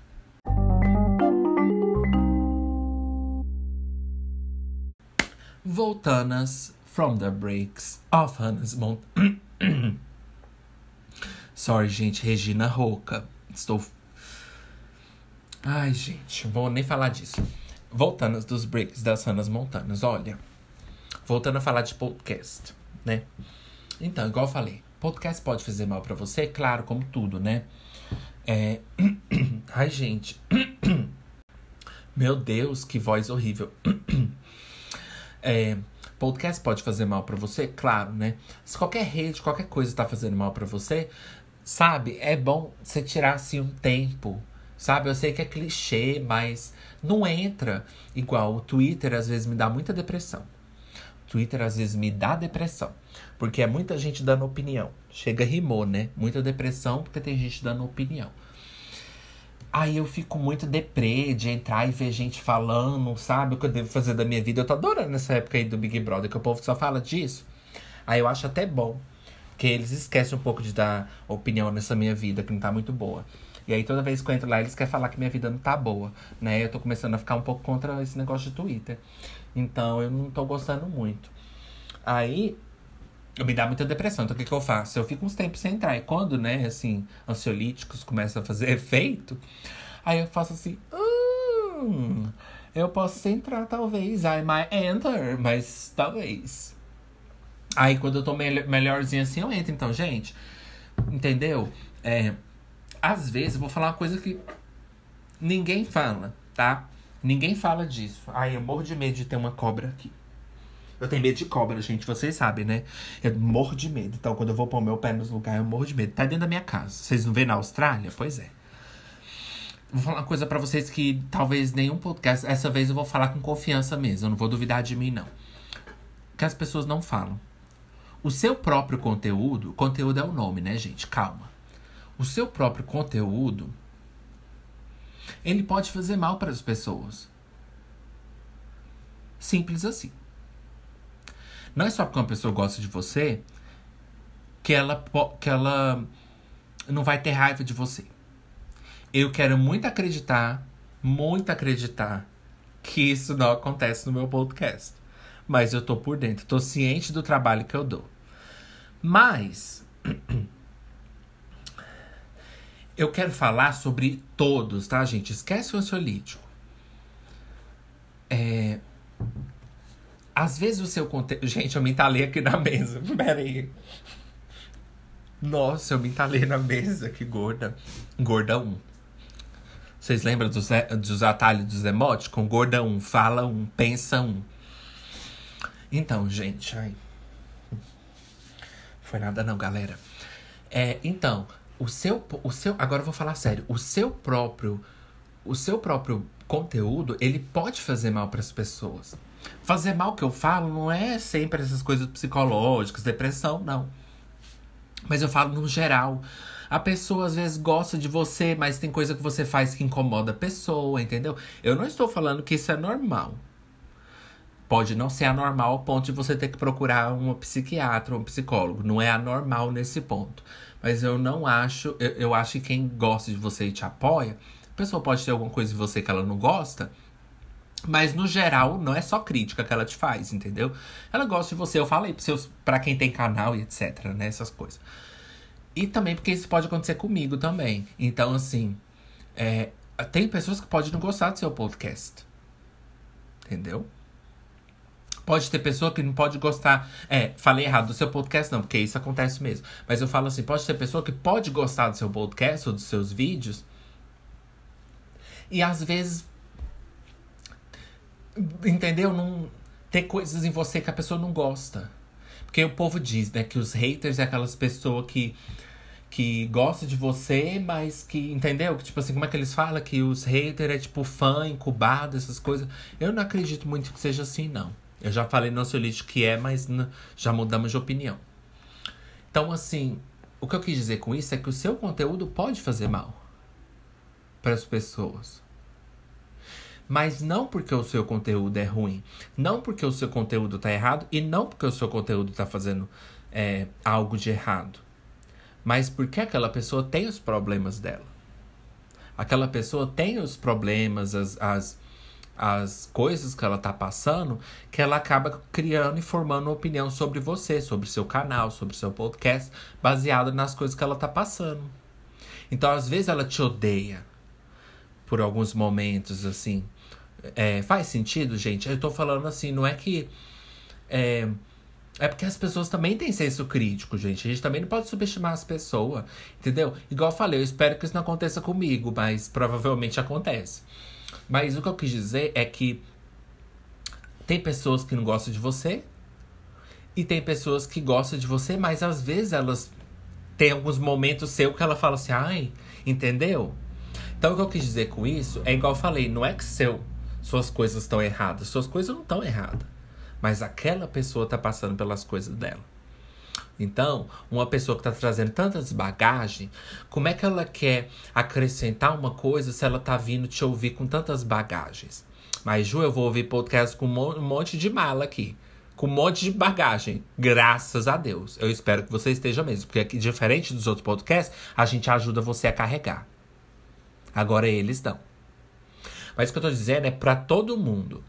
Voltanas from the breaks of Hannah's Mount. Sorry, gente, Regina Roca. Estou. Ai, gente, vou nem falar disso. Voltando dos breaks das Hannah's Montanas, olha. Voltando a falar de podcast, né? Então, igual eu falei, podcast pode fazer mal para você, claro, como tudo, né? É... Ai, gente. Meu Deus, que voz horrível. É... Podcast pode fazer mal para você? Claro, né? Se qualquer rede, qualquer coisa tá fazendo mal para você, sabe? É bom você tirar assim um tempo, sabe? Eu sei que é clichê, mas não entra igual o Twitter às vezes me dá muita depressão. Twitter às vezes me dá depressão, porque é muita gente dando opinião. Chega rimou, né? Muita depressão porque tem gente dando opinião. Aí eu fico muito deprê de entrar e ver gente falando, sabe? O que eu devo fazer da minha vida. Eu tô adorando essa época aí do Big Brother, que o povo só fala disso. Aí eu acho até bom. Que eles esquecem um pouco de dar opinião nessa minha vida, que não tá muito boa. E aí toda vez que eu entro lá, eles querem falar que minha vida não tá boa, né? Eu tô começando a ficar um pouco contra esse negócio de Twitter. Então eu não tô gostando muito. Aí me dá muita depressão. Então o que, que eu faço? Eu fico uns tempos sem entrar. E quando, né, assim, ansiolíticos começam a fazer efeito, aí eu faço assim. Hum, eu posso entrar, talvez. I might enter, mas talvez. Aí quando eu tô me melhorzinho assim, eu entro. Então, gente, entendeu? É, às vezes eu vou falar uma coisa que ninguém fala, tá? Ninguém fala disso. Ai, eu morro de medo de ter uma cobra aqui. Eu tenho medo de cobra, gente, vocês sabem, né? Eu morro de medo. Então, quando eu vou pôr meu pé nos lugares, eu morro de medo. Tá dentro da minha casa. Vocês não vêem na Austrália? Pois é. Vou falar uma coisa para vocês que talvez nenhum podcast. Essa vez eu vou falar com confiança mesmo. Eu não vou duvidar de mim, não. Que as pessoas não falam. O seu próprio conteúdo. Conteúdo é o nome, né, gente? Calma. O seu próprio conteúdo. Ele pode fazer mal para as pessoas. Simples assim. Não é só porque uma pessoa gosta de você que ela, que ela não vai ter raiva de você. Eu quero muito acreditar, muito acreditar que isso não acontece no meu podcast. mas eu tô por dentro, tô ciente do trabalho que eu dou. Mas eu quero falar sobre todos, tá, gente? Esquece o ansiolítico. É... Às vezes o seu conteúdo. Gente, eu me entalei aqui na mesa. Pera aí. Nossa, eu me entalei na mesa, que gorda. Gorda 1. Vocês lembram dos, dos atalhos dos emotes? Com gorda 1, fala 1, pensa 1. Então, gente, ai. Foi nada não, galera. É, então, o seu, o seu, agora eu vou falar sério. O seu próprio, o seu próprio conteúdo, ele pode fazer mal para as pessoas. Fazer mal que eu falo não é sempre essas coisas psicológicas, depressão, não. Mas eu falo no geral. A pessoa às vezes gosta de você, mas tem coisa que você faz que incomoda a pessoa, entendeu? Eu não estou falando que isso é normal. Pode não ser anormal ao ponto de você ter que procurar um psiquiatra ou um psicólogo. Não é anormal nesse ponto. Mas eu não acho. Eu, eu acho que quem gosta de você e te apoia, a pessoa pode ter alguma coisa de você que ela não gosta. Mas no geral, não é só crítica que ela te faz, entendeu? Ela gosta de você. Eu falei pra, seus, pra quem tem canal e etc, né? Essas coisas. E também porque isso pode acontecer comigo também. Então, assim, é, tem pessoas que podem não gostar do seu podcast. Entendeu? Pode ter pessoa que não pode gostar. É, falei errado do seu podcast, não, porque isso acontece mesmo. Mas eu falo assim: pode ter pessoa que pode gostar do seu podcast ou dos seus vídeos. E às vezes. Entendeu? Não, ter coisas em você que a pessoa não gosta. Porque o povo diz, né, que os haters é aquelas pessoas que que gosta de você, mas que, entendeu? Que, tipo assim, como é que eles falam? Que os haters é tipo fã, incubado, essas coisas. Eu não acredito muito que seja assim, não. Eu já falei no ansiolítico que é, mas já mudamos de opinião. Então, assim, o que eu quis dizer com isso é que o seu conteúdo pode fazer mal para as pessoas. Mas não porque o seu conteúdo é ruim, não porque o seu conteúdo tá errado e não porque o seu conteúdo tá fazendo é, algo de errado, mas porque aquela pessoa tem os problemas dela. Aquela pessoa tem os problemas, as, as, as coisas que ela tá passando, que ela acaba criando e formando opinião sobre você, sobre seu canal, sobre seu podcast, baseada nas coisas que ela tá passando. Então, às vezes, ela te odeia por alguns momentos, assim. É, faz sentido, gente? Eu tô falando assim, não é que. É, é porque as pessoas também têm senso crítico, gente. A gente também não pode subestimar as pessoas, entendeu? Igual eu falei, eu espero que isso não aconteça comigo, mas provavelmente acontece. Mas o que eu quis dizer é que tem pessoas que não gostam de você e tem pessoas que gostam de você, mas às vezes elas têm alguns momentos seu que ela fala assim, ai, entendeu? Então o que eu quis dizer com isso é igual eu falei, não é que seu, suas coisas estão erradas, suas coisas não estão erradas. Mas aquela pessoa está passando pelas coisas dela. Então, uma pessoa que está trazendo tantas bagagens, como é que ela quer acrescentar uma coisa se ela está vindo te ouvir com tantas bagagens? Mas, Ju, eu vou ouvir podcast com um monte de mala aqui. Com um monte de bagagem. Graças a Deus. Eu espero que você esteja mesmo. Porque, aqui, diferente dos outros podcasts, a gente ajuda você a carregar. Agora eles dão. Mas o que eu tô dizendo é para todo mundo.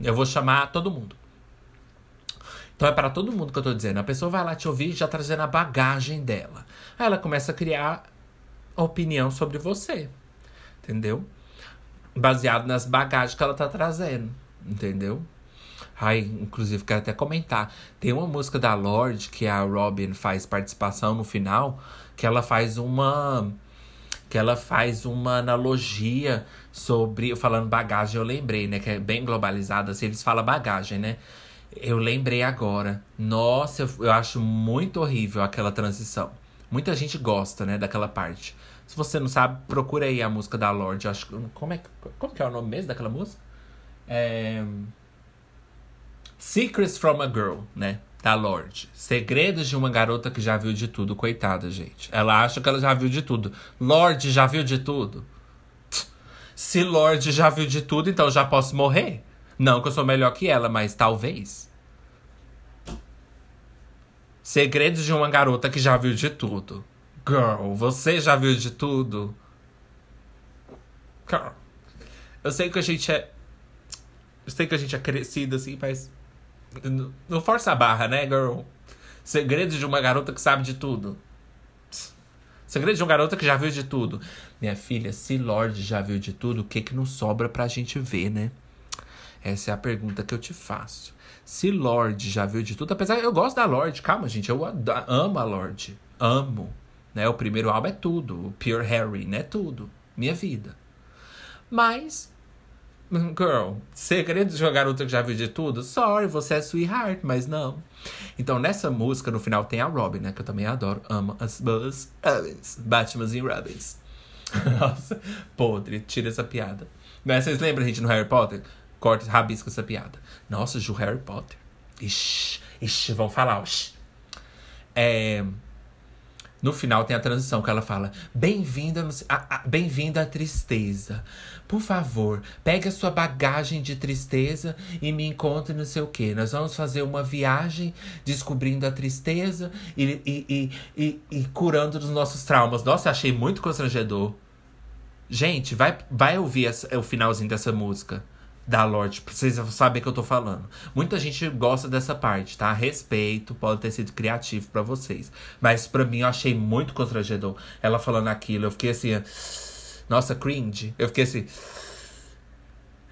Eu vou chamar todo mundo. Então é para todo mundo que eu tô dizendo. A pessoa vai lá te ouvir já trazendo a bagagem dela. Aí ela começa a criar opinião sobre você. Entendeu? Baseado nas bagagens que ela tá trazendo. Entendeu? Ai, inclusive, quero até comentar. Tem uma música da Lorde que a Robin faz participação no final, que ela faz uma. Que ela faz uma analogia sobre. Falando bagagem, eu lembrei, né? Que é bem globalizada, assim, eles falam bagagem, né? Eu lembrei agora. Nossa, eu, eu acho muito horrível aquela transição. Muita gente gosta, né, daquela parte. Se você não sabe, procura aí a música da Lorde. Acho como é como que é o nome mesmo daquela música? É... Secrets from a Girl, né? Da Lorde. Segredos de uma garota que já viu de tudo, coitada, gente. Ela acha que ela já viu de tudo. Lorde já viu de tudo. Se Lorde já viu de tudo, então já posso morrer. Não que eu sou melhor que ela, mas talvez. Segredos de uma garota que já viu de tudo. Girl, você já viu de tudo? Girl. Eu sei que a gente é. Eu sei que a gente é crescido assim, mas. Não força a barra, né, girl? Segredos de uma garota que sabe de tudo. Segredo de uma garota que já viu de tudo. Minha filha, se Lorde já viu de tudo, o que que não sobra pra gente ver, né? Essa é a pergunta que eu te faço. Se Lorde já viu de tudo, apesar eu gosto da Lorde, calma, gente, eu amo a Lorde. Amo. Né? O primeiro álbum é tudo. O Pure Harry, né? Tudo. Minha vida. Mas Girl, segredo de uma garota que já viu de tudo? Sorry, você é sweetheart, mas não. Então, nessa música, no final, tem a Robin, né? Que eu também adoro. Amo as Buzz Robins. Batman e Robins. Nossa, podre. Tira essa piada. Mas vocês lembram, gente, no Harry Potter? Corta, rabisca essa piada. Nossa, Ju Harry Potter. Ixi, ixi, vão falar, ixi. É... No final tem a transição que ela fala: Bem-vinda bem à tristeza. Por favor, pegue a sua bagagem de tristeza e me encontre no seu quê. Nós vamos fazer uma viagem descobrindo a tristeza e, e, e, e, e curando dos nossos traumas. Nossa, achei muito constrangedor. Gente, vai, vai ouvir essa, o finalzinho dessa música da Lorde, vocês saberem que eu tô falando. Muita gente gosta dessa parte, tá? Respeito, pode ter sido criativo para vocês. Mas para mim eu achei muito constrangedor. Ela falando aquilo, eu fiquei assim, nossa, cringe. Eu fiquei assim.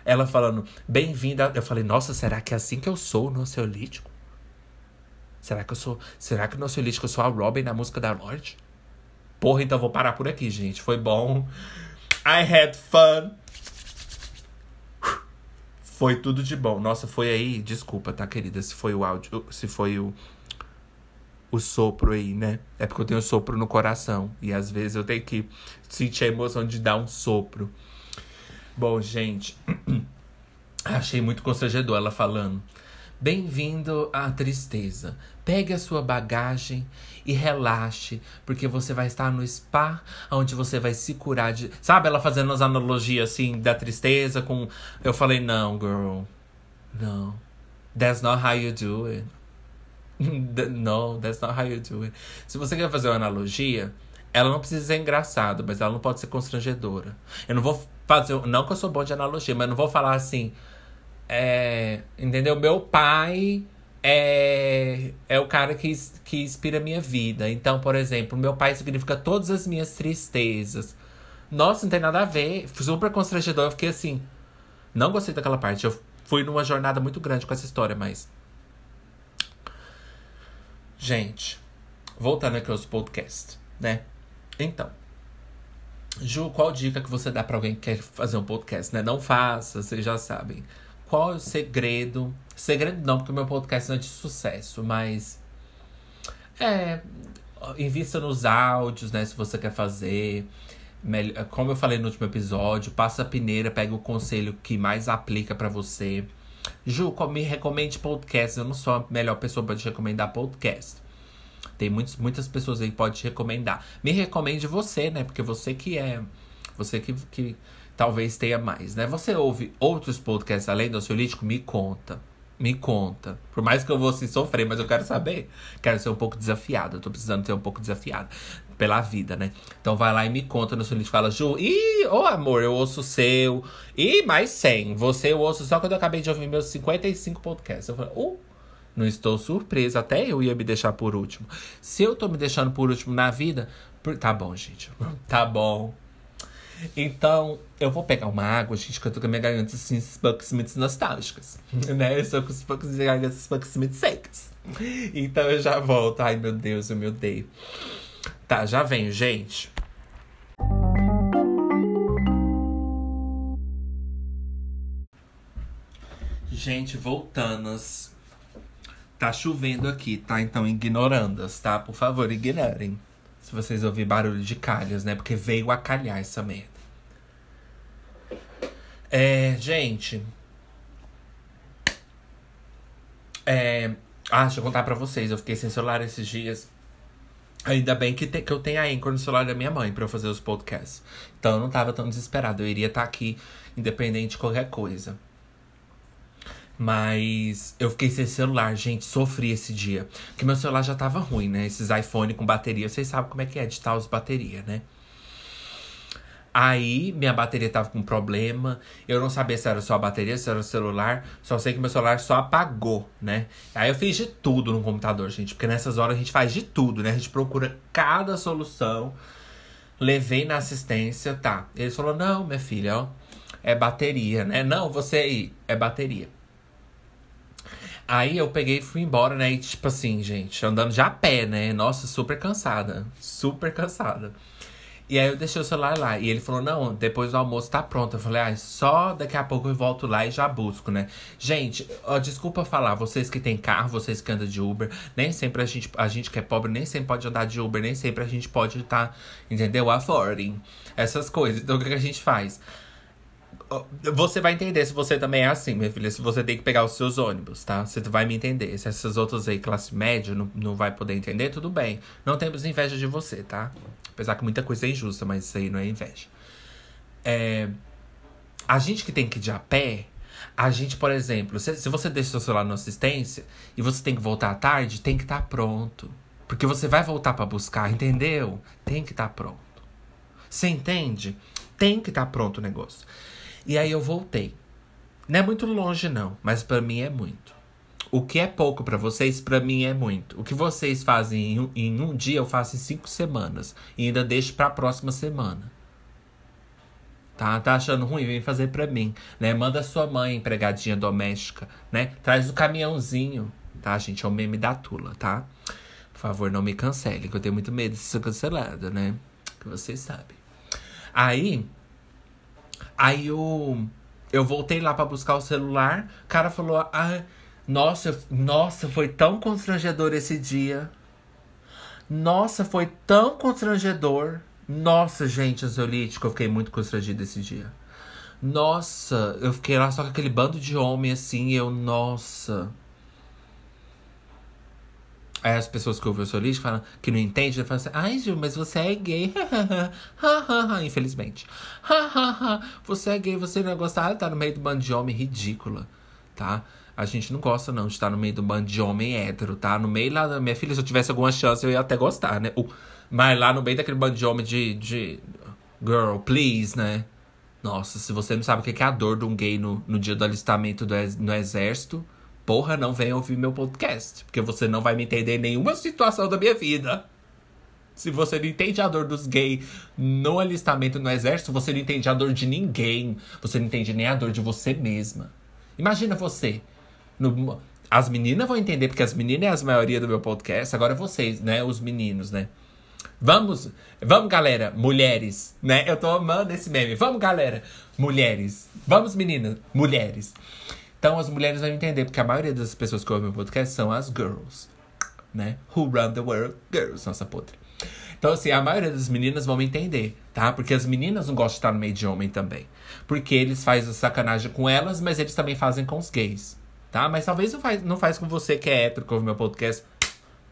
Ela falando, bem-vinda. Eu falei, nossa, será que é assim que eu sou no ansiolítico? Será que eu sou. Será que no ansiolítico eu sou a Robin na música da Lorde? Porra, então vou parar por aqui, gente. Foi bom. I had fun. Foi tudo de bom. Nossa, foi aí. Desculpa, tá, querida? Se foi o áudio. Se foi o. O sopro aí, né? É porque eu tenho sopro no coração. E às vezes eu tenho que sentir a emoção de dar um sopro. Bom, gente. Achei muito constrangedor ela falando. Bem-vindo à tristeza. Pegue a sua bagagem e relaxe, porque você vai estar no spa, onde você vai se curar de. Sabe, ela fazendo as analogias assim da tristeza com. Eu falei, não, girl. Não. That's not how you do it. no, that's not how you do it. Se você quer fazer uma analogia, ela não precisa ser engraçada, mas ela não pode ser constrangedora. Eu não vou fazer. Não que eu sou bom de analogia, mas eu não vou falar assim. É, entendeu? Meu pai é, é o cara que, que inspira a minha vida. Então, por exemplo, meu pai significa todas as minhas tristezas. Nossa, não tem nada a ver. Super constrangedor. Eu fiquei assim. Não gostei daquela parte. Eu fui numa jornada muito grande com essa história, mas. Gente, voltando aqui aos podcasts, né? Então. Ju, qual dica que você dá para alguém que quer fazer um podcast, né? Não faça, vocês já sabem. Qual é o segredo? Segredo não, porque meu podcast não é de sucesso, mas. É. Invista nos áudios, né? Se você quer fazer. Como eu falei no último episódio, passa a peneira, pega o conselho que mais aplica para você. Ju, me recomende podcast. Eu não sou a melhor pessoa para te recomendar podcast. Tem muitos, muitas pessoas aí que podem te recomendar. Me recomende você, né? Porque você que é. Você que, que talvez tenha mais, né? Você ouve outros podcasts além do ansiolítico? Me conta. Me conta. Por mais que eu vou se sofrer, mas eu quero saber. Quero ser um pouco desafiada. Tô precisando ser um pouco desafiada pela vida, né? Então vai lá e me conta no ansiolítico. Fala, Ju, ih, ô oh, amor, eu ouço o seu. Ih, mais 100. Você eu ouço só quando eu acabei de ouvir meus 55 podcasts. Eu falei, uh, não estou surpresa. Até eu ia me deixar por último. Se eu tô me deixando por último na vida. Por... Tá bom, gente. Tá bom. Então, eu vou pegar uma água, gente, que eu tô com a minha garganta assim, Spucks muito nostálgicas. né? Eu estou com os Spucks muito secas. Então eu já volto. Ai, meu Deus, eu me odeio. Tá, já venho, gente. Gente, voltanas. Tá chovendo aqui, tá? Então, ignorandas, tá? Por favor, ignorem. Se vocês ouvirem barulho de calhas, né? Porque veio a calhar essa merda. É, gente. É, ah, deixa eu contar pra vocês. Eu fiquei sem celular esses dias. Ainda bem que, te, que eu tenho a Anchor no celular da minha mãe pra eu fazer os podcasts. Então eu não tava tão desesperado. Eu iria estar tá aqui, independente de qualquer coisa. Mas eu fiquei sem celular, gente. Sofri esse dia. Porque meu celular já tava ruim, né? Esses iPhone com bateria. Vocês sabem como é que é editar os bateria, né? Aí minha bateria tava com problema. Eu não sabia se era só a bateria, se era o celular. Só sei que meu celular só apagou, né? Aí eu fiz de tudo no computador, gente. Porque nessas horas a gente faz de tudo, né? A gente procura cada solução. Levei na assistência, tá. Ele falou: não, minha filha, ó. É bateria, né? Não, você aí, é bateria. Aí eu peguei e fui embora, né? E tipo assim, gente, andando já a pé, né? Nossa, super cansada. Super cansada. E aí eu deixei o celular lá. E ele falou: não, depois do almoço tá pronto. Eu falei, ah, só daqui a pouco eu volto lá e já busco, né? Gente, ó, desculpa falar, vocês que tem carro, vocês que andam de Uber, nem sempre a gente, a gente que é pobre, nem sempre pode andar de Uber, nem sempre a gente pode estar, tá, entendeu? Affording. Essas coisas. Então o que, que a gente faz? Você vai entender se você também é assim, minha filha. Se você tem que pegar os seus ônibus, tá? Você vai me entender. Se essas outras aí, classe média, não, não vai poder entender, tudo bem. Não temos inveja de você, tá? Apesar que muita coisa é injusta, mas isso aí não é inveja. É, a gente que tem que ir de a pé, a gente, por exemplo, se, se você deixa seu celular na assistência e você tem que voltar à tarde, tem que estar tá pronto. Porque você vai voltar para buscar, entendeu? Tem que estar tá pronto. Você entende? Tem que estar tá pronto o negócio. E aí eu voltei. Não é muito longe, não, mas para mim é muito. O que é pouco para vocês, para mim é muito. O que vocês fazem em um, em um, dia, eu faço em cinco semanas. E ainda deixo pra próxima semana. Tá, tá achando ruim? Vem fazer pra mim, né? Manda sua mãe, empregadinha doméstica, né? Traz o caminhãozinho, tá, gente? É o meme da Tula, tá? Por favor, não me cancele, que eu tenho muito medo de ser cancelada, né? Que vocês sabem. Aí, Aí eu, eu voltei lá para buscar o celular. O cara falou: ah, nossa, nossa, foi tão constrangedor esse dia. Nossa, foi tão constrangedor. Nossa, gente, ansiolítico, eu fiquei muito constrangido esse dia. Nossa, eu fiquei lá só com aquele bando de homem assim, eu, nossa. Aí as pessoas que ouvem o solista falam que não entendem, falam assim, ai Gil, mas você é gay. Infelizmente. você é gay, você não é gostar, tá no meio do bando de homem ridícula, tá? A gente não gosta, não, de estar no meio do bando de homem hétero, tá? No meio lá da minha filha, se eu tivesse alguma chance, eu ia até gostar, né? Uh, mas lá no meio daquele bando de homem de, de. Girl, please, né? Nossa, se você não sabe o que é a dor de um gay no, no dia do alistamento do, no exército porra, não venha ouvir meu podcast. Porque você não vai me entender em nenhuma situação da minha vida. Se você não entende a dor dos gays no alistamento no exército, você não entende a dor de ninguém. Você não entende nem a dor de você mesma. Imagina você. No, as meninas vão entender, porque as meninas é a maioria do meu podcast. Agora vocês, né? Os meninos, né? Vamos, vamos, galera, mulheres, né? Eu tô amando esse meme. Vamos, galera, mulheres. Vamos, meninas, mulheres. Então as mulheres vão entender, porque a maioria das pessoas que ouvem o podcast são as girls, né? Who run the world? Girls, nossa podre. Então, assim, a maioria das meninas vão entender, tá? Porque as meninas não gostam de estar no meio de homem também. Porque eles fazem sacanagem com elas, mas eles também fazem com os gays, tá? Mas talvez não faz, não faz com você que é hétero, que ouve meu podcast,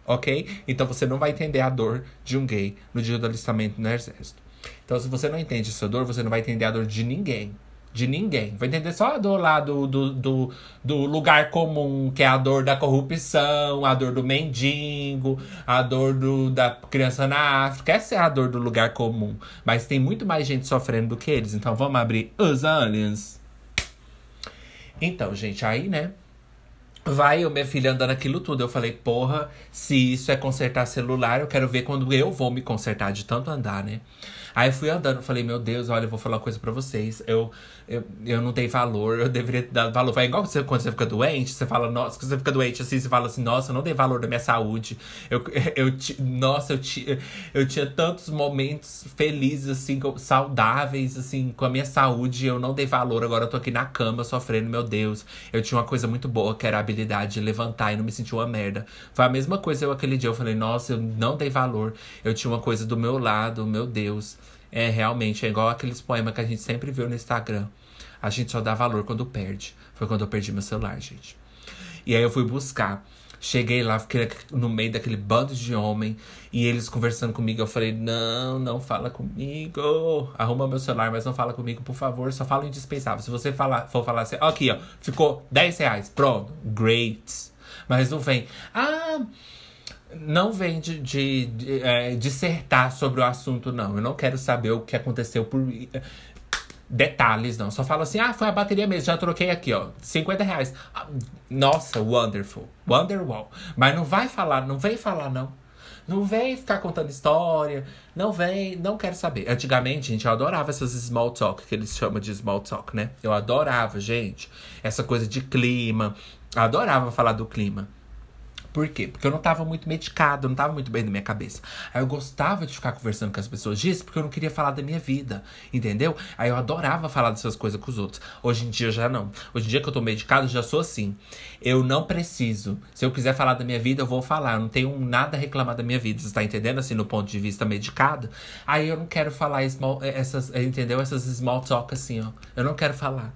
ok? Então você não vai entender a dor de um gay no dia do alistamento no exército. Então, se você não entende essa dor, você não vai entender a dor de ninguém, de ninguém. Vai entender só a dor lá do, do, do, do, lugar comum, que é a dor da corrupção, a dor do mendigo, a dor do, da criança na África. Essa é a dor do lugar comum. Mas tem muito mais gente sofrendo do que eles. Então vamos abrir os aliens. Então, gente, aí, né? Vai eu, minha filha, andando aquilo tudo. Eu falei, porra, se isso é consertar celular, eu quero ver quando eu vou me consertar de tanto andar, né? Aí fui andando, falei, meu Deus, olha, eu vou falar uma coisa pra vocês. Eu, eu, eu não dei valor, eu deveria ter dado valor. Foi igual você, quando você fica doente, você fala, nossa, quando você fica doente assim, você fala assim, nossa, eu não dei valor da minha saúde. Eu, eu, nossa, eu, ti, eu tinha tantos momentos felizes, assim, saudáveis, assim, com a minha saúde. Eu não dei valor, agora eu tô aqui na cama sofrendo, meu Deus. Eu tinha uma coisa muito boa, que era a habilidade de levantar e não me sentir uma merda. Foi a mesma coisa eu aquele dia. Eu falei, nossa, eu não dei valor. Eu tinha uma coisa do meu lado, meu Deus. É, realmente, é igual aqueles poemas que a gente sempre viu no Instagram. A gente só dá valor quando perde. Foi quando eu perdi meu celular, gente. E aí eu fui buscar. Cheguei lá, fiquei no meio daquele bando de homem. E eles conversando comigo. Eu falei: Não, não fala comigo. Arruma meu celular, mas não fala comigo, por favor. Só fala indispensável. Se você falar, for falar assim, aqui, ó, ficou 10 reais. Pronto, great. Mas não vem. Ah, não vem de, de, de é, dissertar sobre o assunto, não. Eu não quero saber o que aconteceu por detalhes, não. Só falo assim, ah, foi a bateria mesmo, já troquei aqui, ó. 50 reais. Ah, nossa, wonderful. Wonderwall. Mas não vai falar, não vem falar, não. Não vem ficar contando história. Não vem, não quero saber. Antigamente, gente, eu adorava essas small talk, que eles chamam de small talk, né? Eu adorava, gente. Essa coisa de clima. Adorava falar do clima. Por quê? Porque eu não tava muito medicado, não tava muito bem na minha cabeça. Aí eu gostava de ficar conversando com as pessoas disso, porque eu não queria falar da minha vida, entendeu? Aí eu adorava falar dessas coisas com os outros. Hoje em dia já não. Hoje em dia que eu tô medicado, já sou assim. Eu não preciso. Se eu quiser falar da minha vida, eu vou falar. Eu não tenho nada a reclamar da minha vida, você tá entendendo? Assim, no ponto de vista medicado. Aí eu não quero falar small, essas, entendeu? Essas small talk assim, ó. Eu não quero falar.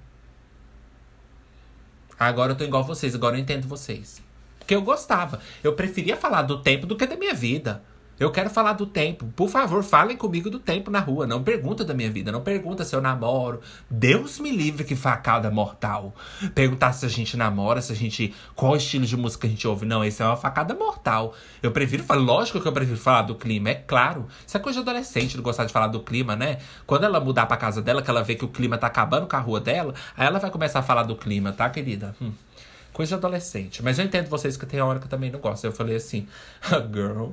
Agora eu tô igual vocês, agora eu entendo vocês. Porque eu gostava. Eu preferia falar do tempo do que da minha vida. Eu quero falar do tempo. Por favor, falem comigo do tempo na rua. Não pergunta da minha vida. Não pergunta se eu namoro. Deus me livre que facada mortal. Perguntar se a gente namora, se a gente. Qual estilo de música a gente ouve. Não, isso é uma facada mortal. Eu prefiro falar. Lógico que eu prefiro falar do clima, é claro. Isso é coisa de adolescente, não gostar de falar do clima, né? Quando ela mudar pra casa dela, que ela vê que o clima tá acabando com a rua dela, aí ela vai começar a falar do clima, tá, querida? Hum. Coisa de adolescente. Mas eu entendo vocês que tem hora que eu também não gosto. Eu falei assim, girl,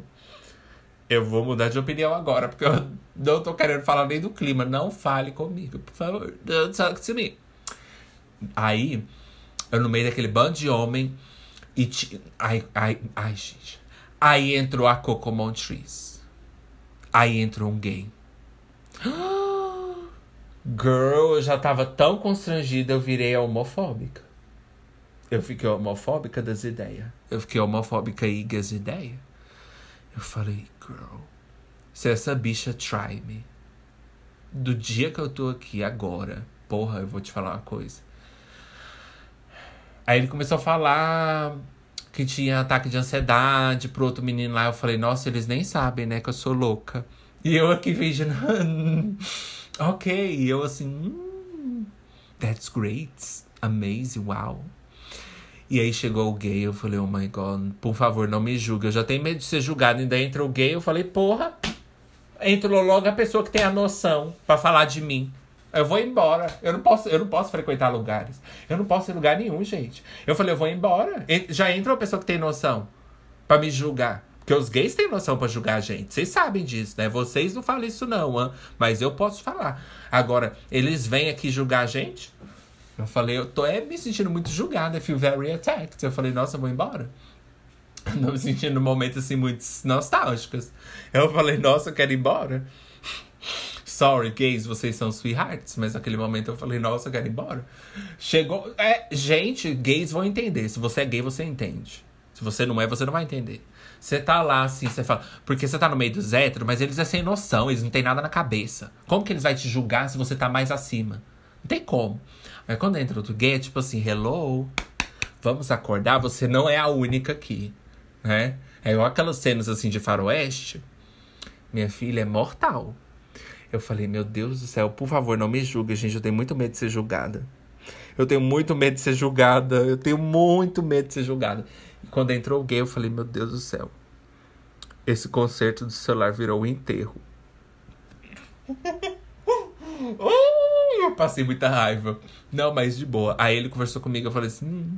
eu vou mudar de opinião agora, porque eu não tô querendo falar nem do clima. Não fale comigo, por favor. Don't talk to me. Aí, eu no meio daquele bando de homem. E. T... Ai, ai, ai, gente. Aí entrou a Coco Montrese. Aí entrou um gay. Girl, eu já tava tão constrangida, eu virei homofóbica. Eu fiquei homofóbica das ideias. Eu fiquei homofóbica aí das ideias. Eu falei, girl, se essa bicha try me, do dia que eu tô aqui agora, porra, eu vou te falar uma coisa. Aí ele começou a falar que tinha ataque de ansiedade pro outro menino lá. Eu falei, nossa, eles nem sabem, né, que eu sou louca. E eu aqui fingindo, ok. E eu assim, mm, that's great, amazing, wow. E aí chegou o gay, eu falei, oh my god, por favor, não me julgue. Eu já tenho medo de ser julgado. Ainda entra o gay, eu falei, porra, entrou logo a pessoa que tem a noção para falar de mim. Eu vou embora. Eu não posso, eu não posso frequentar lugares. Eu não posso ir em lugar nenhum, gente. Eu falei, eu vou embora. Já entra uma pessoa que tem noção para me julgar. Porque os gays têm noção para julgar a gente. Vocês sabem disso, né? Vocês não falam isso, não, hein? mas eu posso falar. Agora, eles vêm aqui julgar a gente? Eu falei, eu tô é, me sentindo muito julgada, I feel very attacked. Eu falei, nossa, eu vou embora. Não me sentindo momentos assim muito nostálgicos. Eu falei, nossa, eu quero ir embora. Sorry, gays, vocês são sweethearts. Mas naquele momento eu falei, nossa, eu quero ir embora. Chegou. É, gente, gays vão entender. Se você é gay, você entende. Se você não é, você não vai entender. Você tá lá assim, você fala. Porque você tá no meio dos héteros, mas eles é sem noção, eles não têm nada na cabeça. Como que eles vão te julgar se você tá mais acima? Não tem como. Mas quando entra outro gay, é tipo assim, hello, vamos acordar, você não é a única aqui, né? É igual aquelas cenas assim de faroeste. Minha filha é mortal. Eu falei, meu Deus do céu, por favor, não me julgue, gente. Eu tenho muito medo de ser julgada. Eu tenho muito medo de ser julgada. Eu tenho muito medo de ser julgada. E quando entrou o gay, eu falei, meu Deus do céu. Esse concerto do celular virou um enterro. eu passei muita raiva. Não, mas de boa. Aí ele conversou comigo, eu falei assim, hum,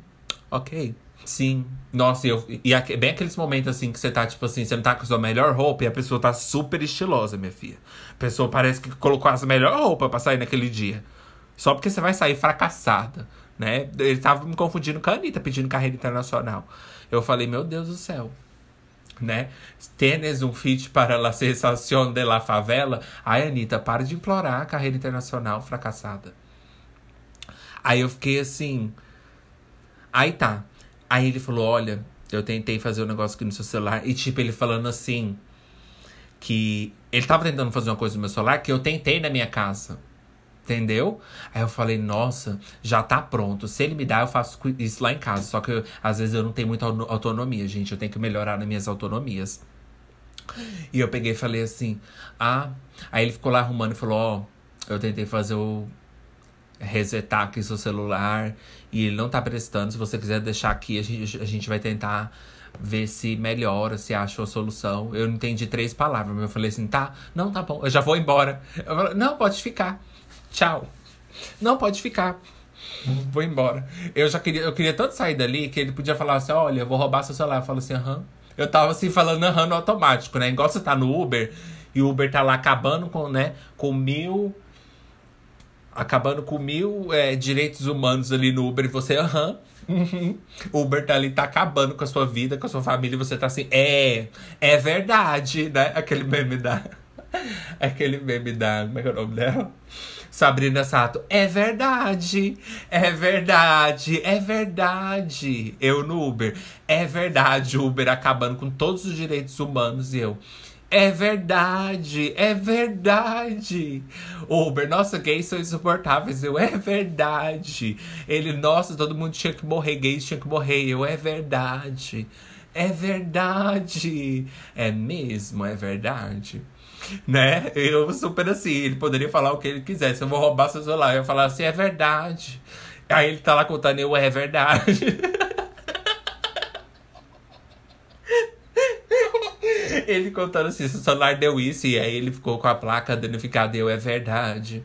ok. Sim. Nossa, e, eu, e bem aqueles momentos assim que você tá, tipo assim, você não tá com a sua melhor roupa e a pessoa tá super estilosa, minha filha. A pessoa parece que colocou a melhor roupa pra sair naquele dia. Só porque você vai sair fracassada, né? Ele tava me confundindo com a Anitta, pedindo carreira internacional. Eu falei, meu Deus do céu né? Tênis um feat para la sensação de la favela. Ai, Anitta, para de implorar a carreira internacional fracassada. Aí eu fiquei assim. Aí tá. Aí ele falou: Olha, eu tentei fazer um negócio aqui no seu celular. E tipo, ele falando assim. Que ele tava tentando fazer uma coisa no meu celular que eu tentei na minha casa. Entendeu? Aí eu falei, nossa, já tá pronto. Se ele me dá, eu faço isso lá em casa. Só que eu, às vezes eu não tenho muita autonomia, gente. Eu tenho que melhorar nas minhas autonomias. E eu peguei e falei assim, ah. Aí ele ficou lá arrumando e falou: Ó, oh, eu tentei fazer o. resetar aqui seu celular e ele não tá prestando. Se você quiser deixar aqui, a gente, a gente vai tentar ver se melhora, se acha a solução. Eu não entendi três palavras, mas eu falei assim, tá, não, tá bom, eu já vou embora. Eu falei, não, pode ficar. Tchau. Não, pode ficar. Vou embora. Eu já queria, eu queria tanto sair dali que ele podia falar assim: olha, vou roubar seu celular. Eu falo assim, aham. Eu tava assim falando aham no automático, né? Igual você tá no Uber e o Uber tá lá acabando com, né, com mil. Acabando com mil é, direitos humanos ali no Uber e você, aham. Uhum. O Uber tá ali, tá acabando com a sua vida, com a sua família, e você tá assim, é, é verdade, né? Aquele meme da. Aquele meme da. Como é que é o nome dela? Sabrina Sato, é verdade, é verdade, é verdade. Eu no Uber, é verdade, Uber acabando com todos os direitos humanos e eu. É verdade, é verdade. Uber, nossa, gays são insuportáveis. Eu, é verdade. Ele, nossa, todo mundo tinha que morrer, gays tinha que morrer. Eu, é verdade. É verdade. É mesmo, é verdade. Né? Eu super assim, ele poderia falar o que ele quisesse. Eu vou roubar seu celular. Eu falar assim, é verdade. Aí ele tá lá contando, eu, é verdade. ele contando assim, seu celular deu isso, e aí ele ficou com a placa danificada, eu, é verdade.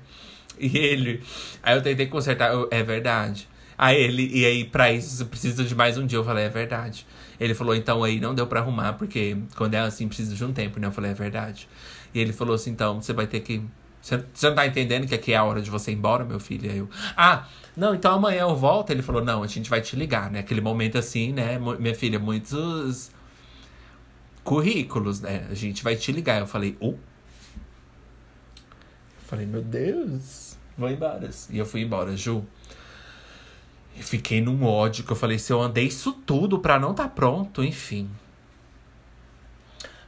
E ele, aí eu tentei consertar, eu, é verdade. Aí ele, e aí pra isso precisa de mais um dia, eu falei, é verdade. Ele falou, então aí não deu pra arrumar, porque quando é assim precisa de um tempo, né? Eu falei, é verdade. E ele falou assim, então você vai ter que. Você, não tá entendendo que aqui é a hora de você ir embora, meu filho? Aí eu, ah, não, então amanhã eu volto. Ele falou, não, a gente vai te ligar, né? Aquele momento assim, né? Minha filha, muitos currículos, né? A gente vai te ligar. Eu falei, oh. falei, meu Deus, vou embora. E eu fui embora, Ju. E fiquei num ódio que eu falei, se eu andei isso tudo pra não tá pronto, enfim.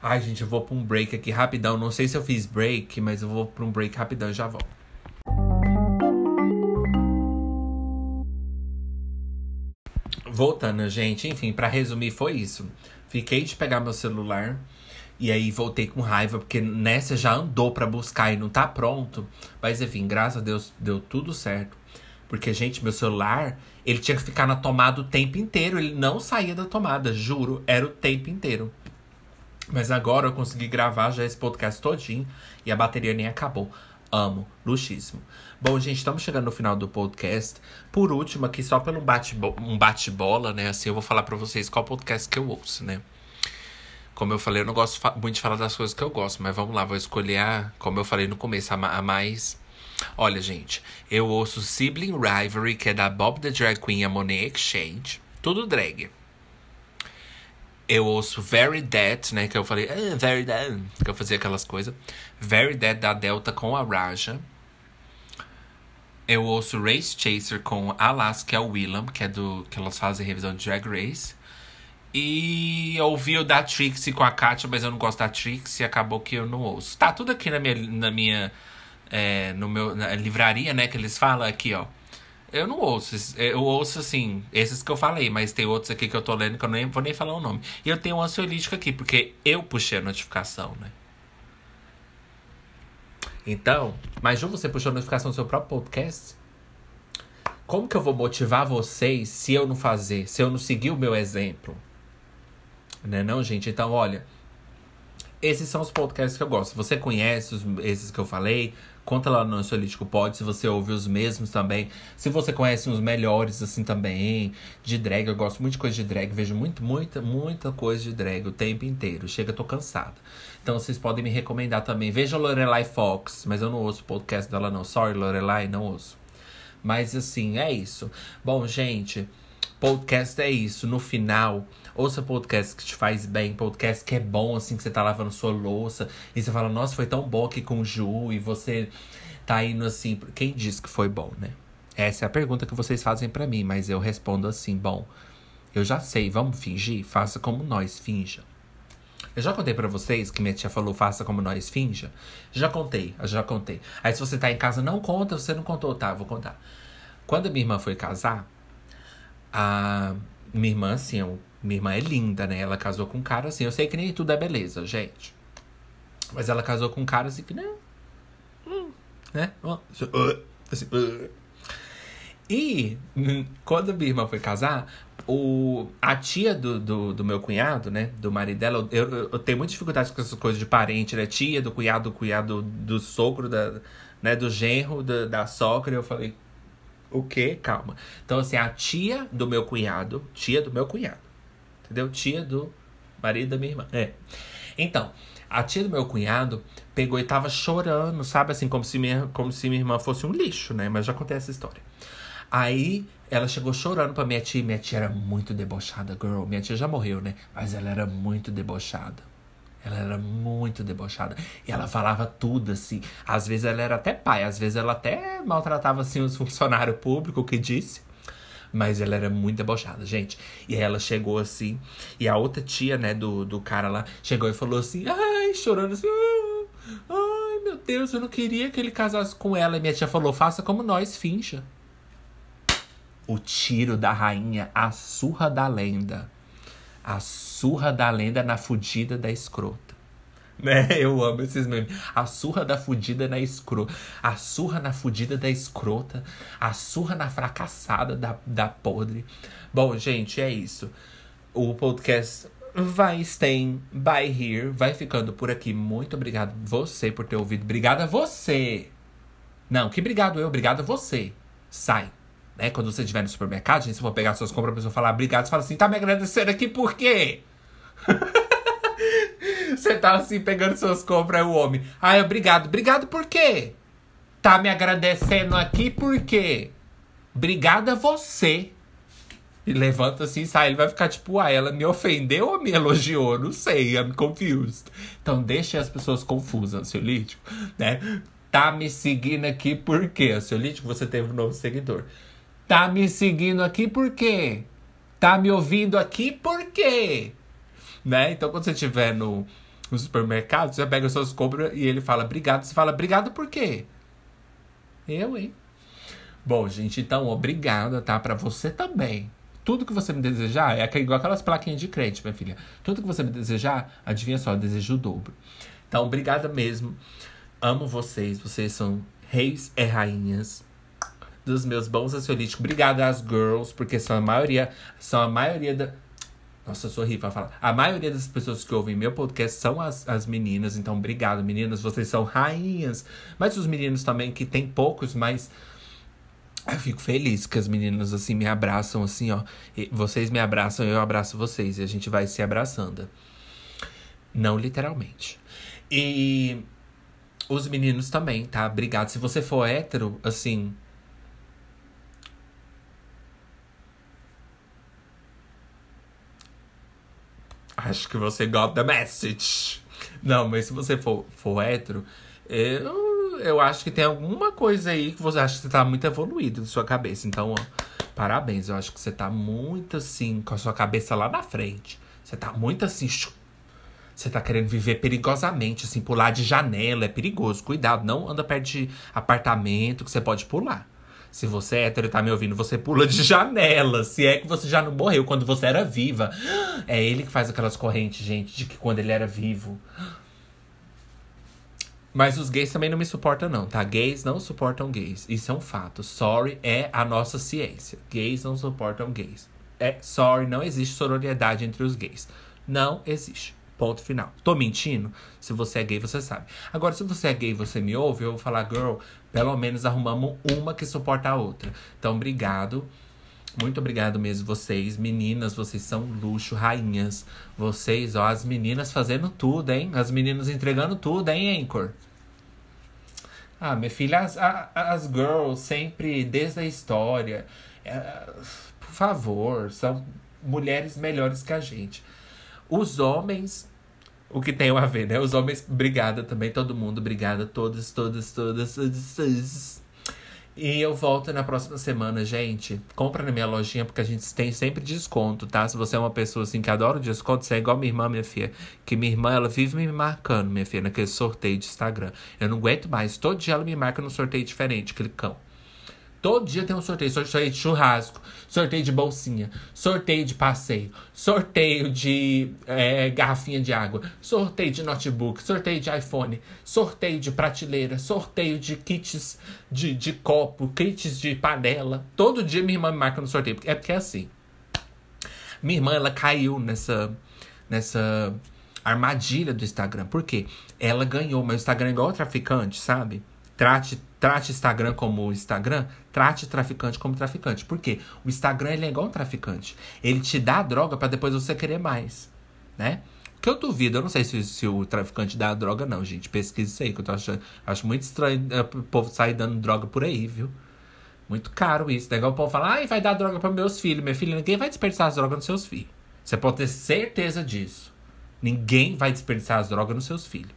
Ai, gente, eu vou pra um break aqui rapidão. Não sei se eu fiz break, mas eu vou pra um break rapidão e já volto. Voltando, gente, enfim, para resumir, foi isso. Fiquei de pegar meu celular e aí voltei com raiva, porque nessa já andou para buscar e não tá pronto. Mas enfim, graças a Deus deu tudo certo. Porque, gente, meu celular, ele tinha que ficar na tomada o tempo inteiro. Ele não saía da tomada, juro, era o tempo inteiro. Mas agora eu consegui gravar já esse podcast todinho e a bateria nem acabou. Amo, luxíssimo. Bom, gente, estamos chegando no final do podcast. Por último, aqui só pelo bate-bola, um bate-bola, né? Assim, eu vou falar para vocês qual podcast que eu ouço, né? Como eu falei, eu não gosto muito de falar das coisas que eu gosto, mas vamos lá, vou escolher a, como eu falei no começo, a, a mais. Olha, gente, eu ouço Sibling Rivalry, que é da Bob the Drag Queen e a Monet Exchange. Tudo drag. Eu ouço Very Dead, né? Que eu falei, ah, Very Dead. Que eu fazia aquelas coisas. Very Dead da Delta com a Raja. Eu ouço Race Chaser com a que é o Willam, que é do. que elas fazem revisão de Drag Race. E eu ouvi o da Trixie com a Katia, mas eu não gosto da Trixie e acabou que eu não ouço. Tá tudo aqui na minha. Na minha é, no meu, na livraria, né? Que eles falam aqui, ó. Eu não ouço. Eu ouço, assim, esses que eu falei, mas tem outros aqui que eu tô lendo que eu nem vou nem falar o nome. E eu tenho um ansiolítico aqui, porque eu puxei a notificação, né? Então, mas Ju, você puxou a notificação do seu próprio podcast? Como que eu vou motivar vocês se eu não fazer, se eu não seguir o meu exemplo? Né não, gente? Então, olha, esses são os podcasts que eu gosto. Você conhece os, esses que eu falei? Conta lá no Ansiolítico Pod se você ouve os mesmos também. Se você conhece uns melhores assim também. De drag, eu gosto muito de coisa de drag. Vejo muito, muita, muita coisa de drag o tempo inteiro. Chega, tô cansada. Então vocês podem me recomendar também. Veja Lorelai Fox, mas eu não ouço o podcast dela não. Sorry, Lorelai, não ouço. Mas assim, é isso. Bom, gente, podcast é isso. No final, ouça podcast que te faz bem, podcast que é bom, assim, que você tá lavando sua louça. E você fala, nossa, foi tão bom aqui com o Ju. E você tá indo assim. Quem disse que foi bom, né? Essa é a pergunta que vocês fazem para mim, mas eu respondo assim, bom. Eu já sei, vamos fingir? Faça como nós, finja. Eu já contei para vocês que minha tia falou, faça como nós, finja. Já contei, já contei. Aí se você tá em casa, não conta, você não contou, tá? Vou contar. Quando a minha irmã foi casar, a minha irmã, assim, eu, minha irmã é linda, né? Ela casou com um cara assim. Eu sei que nem tudo é beleza, gente. Mas ela casou com um cara assim que, né? Hum, né? Assim, assim. E hum, quando minha irmã foi casar, o, a tia do, do, do meu cunhado, né? Do marido dela, eu, eu, eu tenho muita dificuldade com essas coisas de parente, né? Tia do cunhado, do cunhado do sogro, da, né? Do genro, da, da sogra. Eu falei, o quê? Calma. Então, assim, a tia do meu cunhado, tia do meu cunhado, entendeu? Tia do marido da minha irmã. É. Então, a tia do meu cunhado pegou e tava chorando, sabe? Assim, como se minha, como se minha irmã fosse um lixo, né? Mas já contei essa história. Aí ela chegou chorando pra minha tia. Minha tia era muito debochada, girl. Minha tia já morreu, né? Mas ela era muito debochada. Ela era muito debochada. E ela falava tudo, assim. Às vezes ela era até pai, às vezes ela até maltratava, assim, os funcionários públicos que disse. Mas ela era muito debochada, gente. E ela chegou assim. E a outra tia, né, do, do cara lá, chegou e falou assim: ai, chorando assim. Ai, meu Deus, eu não queria que ele casasse com ela. E minha tia falou: faça como nós, fincha o tiro da rainha, a surra da lenda. A surra da lenda na fudida da escrota. Né? Eu amo esses memes. A surra da fudida na escrota. A surra na fudida da escrota. A surra na fracassada da, da podre. Bom, gente, é isso. O podcast vai staying by here. Vai ficando por aqui. Muito obrigado você por ter ouvido. Obrigado a você. Não, que obrigado eu. Obrigado a você. Sai. Né? Quando você estiver no supermercado, gente, se for pegar suas compras, a pessoa falar obrigado, você fala assim, tá me agradecendo aqui por quê? você tá assim, pegando suas compras, aí o homem, ai, obrigado. Obrigado por quê? Tá me agradecendo aqui por quê? Obrigado a você. E levanta assim e sai. Ele vai ficar tipo, ah, ela me ofendeu ou me elogiou? Não sei, I'm confused. Então deixe as pessoas confusas, ansiolítico, né? Tá me seguindo aqui por quê? Ansiolítico, você teve um novo seguidor. Tá me seguindo aqui por quê? Tá me ouvindo aqui por quê? Né? Então, quando você estiver no, no supermercado, você pega suas compras e ele fala obrigado. Você fala obrigado por quê? Eu, hein? Bom, gente, então, obrigada, tá? Pra você também. Tudo que você me desejar, é igual aquelas plaquinhas de crente, minha filha. Tudo que você me desejar, adivinha só, eu desejo o dobro. Então, obrigada mesmo. Amo vocês. Vocês são reis e rainhas dos meus bons ansiolíticos. Obrigada às girls, porque são a maioria, são a maioria da. Nossa, eu horrível pra falar. A maioria das pessoas que ouvem meu podcast são as, as meninas. Então, obrigado, meninas. Vocês são rainhas. Mas os meninos também, que tem poucos, mas. Eu fico feliz que as meninas, assim, me abraçam, assim, ó. E vocês me abraçam, eu abraço vocês. E a gente vai se abraçando. Não literalmente. E os meninos também, tá? Obrigado. Se você for hétero, assim, Acho que você got the message. Não, mas se você for, for hétero, eu, eu acho que tem alguma coisa aí que você acha que você tá muito evoluído na sua cabeça. Então, ó, parabéns. Eu acho que você tá muito assim, com a sua cabeça lá na frente. Você tá muito assim. Você tá querendo viver perigosamente, assim, pular de janela. É perigoso. Cuidado, não anda perto de apartamento que você pode pular. Se você é hétero e tá me ouvindo, você pula de janela. Se é que você já não morreu quando você era viva. É ele que faz aquelas correntes, gente, de que quando ele era vivo. Mas os gays também não me suportam, não, tá? Gays não suportam gays. Isso é um fato. Sorry é a nossa ciência. Gays não suportam gays. É sorry, não existe sororidade entre os gays. Não existe. Ponto final. Tô mentindo? Se você é gay, você sabe. Agora, se você é gay e você me ouve, eu vou falar, girl, pelo menos arrumamos uma que suporta a outra. Então, obrigado. Muito obrigado mesmo, vocês. Meninas, vocês são luxo, rainhas. Vocês, ó, as meninas fazendo tudo, hein? As meninas entregando tudo, hein, Anchor? Ah, minha filha, as, as girls sempre, desde a história. É, por favor, são mulheres melhores que a gente. Os homens, o que tem a ver, né? Os homens, obrigada também, todo mundo, obrigada, todas, todas, todas, todas. E eu volto na próxima semana, gente. Compra na minha lojinha, porque a gente tem sempre desconto, tá? Se você é uma pessoa assim que adora desconto, você é igual minha irmã, minha filha. Que minha irmã, ela vive me marcando, minha filha, naquele sorteio de Instagram. Eu não aguento mais. Todo dia ela me marca num sorteio diferente, clicão. Todo dia tem um sorteio. Sorteio de churrasco, sorteio de bolsinha, sorteio de passeio, sorteio de é, garrafinha de água, sorteio de notebook, sorteio de iPhone, sorteio de prateleira, sorteio de kits de, de copo, kits de panela. Todo dia minha irmã me marca no sorteio. É porque é assim. Minha irmã, ela caiu nessa, nessa armadilha do Instagram. Por quê? Ela ganhou, mas o Instagram é igual traficante, sabe? Trate, trate Instagram como Instagram, trate traficante como traficante. Por quê? O Instagram ele é igual um traficante. Ele te dá droga para depois você querer mais, né? Que eu duvido, eu não sei se, se o traficante dá droga, não, gente. Pesquisa isso aí, que eu tô achando. Acho muito estranho é, o povo sair dando droga por aí, viu? Muito caro isso. Daí o povo fala, ai, vai dar droga para meus filhos. Meu filho, ninguém vai desperdiçar as drogas nos seus filhos. Você pode ter certeza disso. Ninguém vai desperdiçar as drogas nos seus filhos.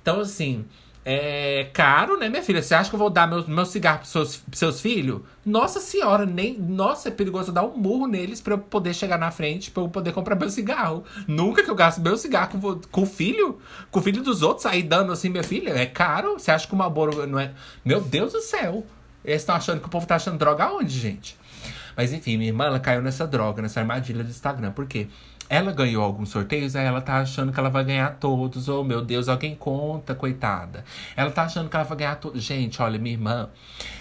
Então, assim, é caro, né, minha filha? Você acha que eu vou dar meu, meu cigarro pros seus, seus filhos? Nossa senhora, nem. Nossa, é perigoso dar um murro neles pra eu poder chegar na frente, pra eu poder comprar meu cigarro. Nunca que eu gasto meu cigarro com, com o filho, com o filho dos outros, sair dando assim, minha filha. É caro. Você acha que o Malboro não é. Meu Deus do céu. Eles estão achando que o povo tá achando droga aonde, gente? Mas enfim, minha irmã ela caiu nessa droga, nessa armadilha do Instagram. Por quê? Ela ganhou alguns sorteios, aí ela tá achando que ela vai ganhar todos. Oh, meu Deus, alguém conta, coitada. Ela tá achando que ela vai ganhar todos. Gente, olha, minha irmã,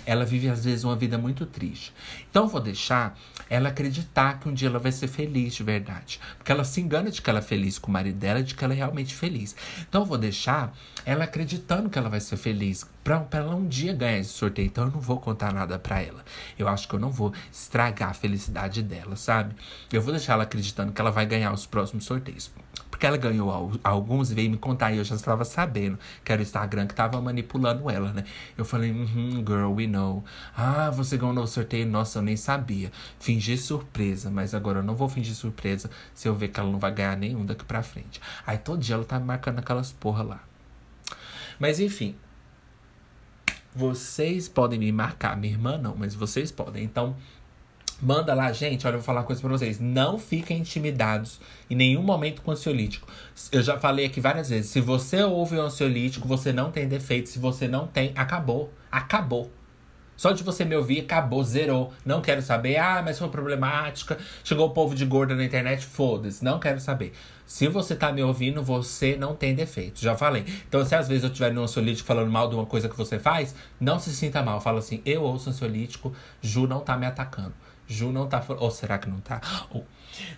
ela vive às vezes uma vida muito triste. Então, vou deixar ela acreditar que um dia ela vai ser feliz de verdade. Porque ela se engana de que ela é feliz com o marido dela, de que ela é realmente feliz. Então, vou deixar ela acreditando que ela vai ser feliz pra, pra ela um dia ganhar esse sorteio. Então, eu não vou contar nada pra ela. Eu acho que eu não vou estragar a felicidade dela, sabe? Eu vou deixar ela acreditando que ela vai ganhar os próximos sorteios. Porque ela ganhou alguns veio me contar e eu já estava sabendo que era o Instagram que estava manipulando ela, né? Eu falei, uhum, girl, we know. Ah, você ganhou no sorteio? Nossa, eu nem sabia. Fingi surpresa, mas agora eu não vou fingir surpresa se eu ver que ela não vai ganhar nenhum daqui pra frente. Aí todo dia ela tá marcando aquelas porra lá. Mas enfim, vocês podem me marcar, minha irmã não, mas vocês podem. Então, Manda lá, gente. Olha, eu vou falar uma coisa pra vocês. Não fiquem intimidados em nenhum momento com ansiolítico. Eu já falei aqui várias vezes. Se você ouve o ansiolítico, você não tem defeito. Se você não tem, acabou. Acabou. Só de você me ouvir, acabou, zerou. Não quero saber. Ah, mas foi problemática. Chegou o povo de gorda na internet. Foda-se. Não quero saber. Se você tá me ouvindo, você não tem defeito. Já falei. Então, se às vezes eu estiver no ansiolítico falando mal de uma coisa que você faz, não se sinta mal. Fala assim: eu ouço ansiolítico, Ju não tá me atacando. Ju não tá. Ou será que não tá? Ou,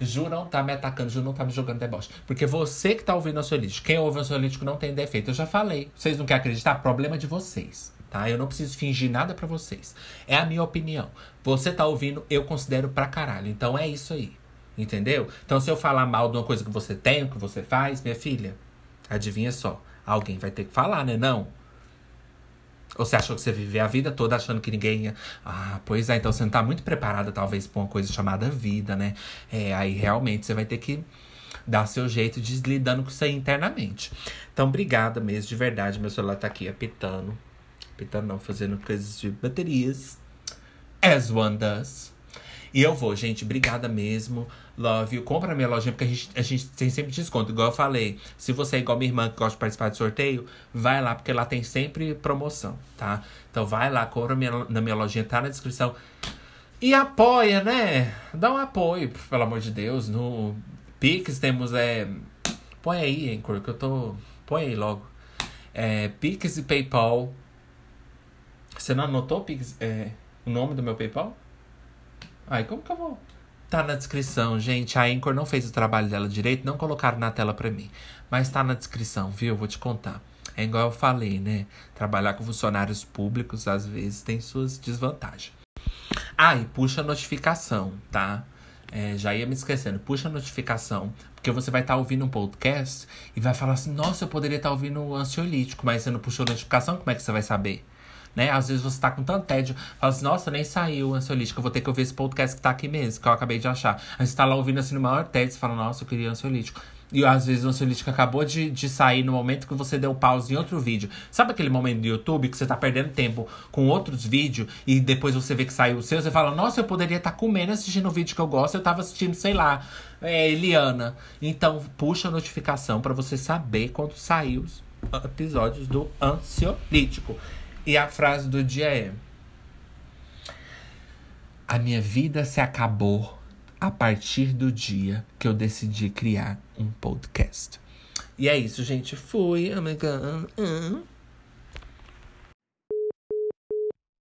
Ju não tá me atacando, Ju não tá me jogando deboche. Porque você que tá ouvindo ansiolítico, quem ouve ansiolítico não tem defeito. Eu já falei. Vocês não querem acreditar? Problema de vocês. Tá? Eu não preciso fingir nada para vocês. É a minha opinião. Você tá ouvindo, eu considero pra caralho. Então é isso aí. Entendeu? Então se eu falar mal de uma coisa que você tem, que você faz, minha filha, adivinha só. Alguém vai ter que falar, né? Não. Ou você achou que você viveu a vida toda achando que ninguém ia. Ah, pois é, então você não tá muito preparada, talvez, pra uma coisa chamada vida, né? É, aí realmente você vai ter que dar seu jeito de lidando com isso aí internamente. Então, obrigada mesmo, de verdade. Meu celular tá aqui apitando. Apitando não, fazendo coisas de baterias. As one does. E eu vou, gente. Obrigada mesmo. Love you. Compra na minha lojinha, porque a gente, a gente tem sempre desconto. Igual eu falei. Se você é igual minha irmã que gosta de participar de sorteio, vai lá, porque lá tem sempre promoção, tá? Então vai lá, compra minha, na minha lojinha, tá na descrição. E apoia, né? Dá um apoio, pelo amor de Deus. No Pix temos. É... Põe aí, Anchor, que eu tô. Põe aí logo. É, Pix e PayPal. Você não anotou Pix, é, o nome do meu PayPal? Aí, como que eu vou? Tá na descrição, gente. A Anchor não fez o trabalho dela direito, não colocaram na tela pra mim. Mas tá na descrição, viu? Vou te contar. É igual eu falei, né? Trabalhar com funcionários públicos às vezes tem suas desvantagens. Ah, e puxa a notificação, tá? É, já ia me esquecendo. Puxa a notificação, porque você vai estar tá ouvindo um podcast e vai falar assim: Nossa, eu poderia estar tá ouvindo um ansiolítico, mas você não puxou a notificação, como é que você vai saber? Né? Às vezes você tá com tanto tédio, fala assim, nossa, nem saiu o ansiolítico, eu vou ter que ouvir esse podcast que tá aqui mesmo, que eu acabei de achar. Aí você tá lá ouvindo assim no maior tédio, você fala, nossa, eu queria ansiolítico. E às vezes o ansiolítico acabou de, de sair no momento que você deu pause em outro vídeo. Sabe aquele momento do YouTube que você tá perdendo tempo com outros vídeos e depois você vê que saiu o seu, você fala, nossa, eu poderia estar tá comendo assistindo o vídeo que eu gosto, eu tava assistindo, sei lá, é, Eliana. Então, puxa a notificação para você saber quando saiu os episódios do ansiolítico. E a frase do dia é: A minha vida se acabou a partir do dia que eu decidi criar um podcast. E é isso, gente. Fui. Oh.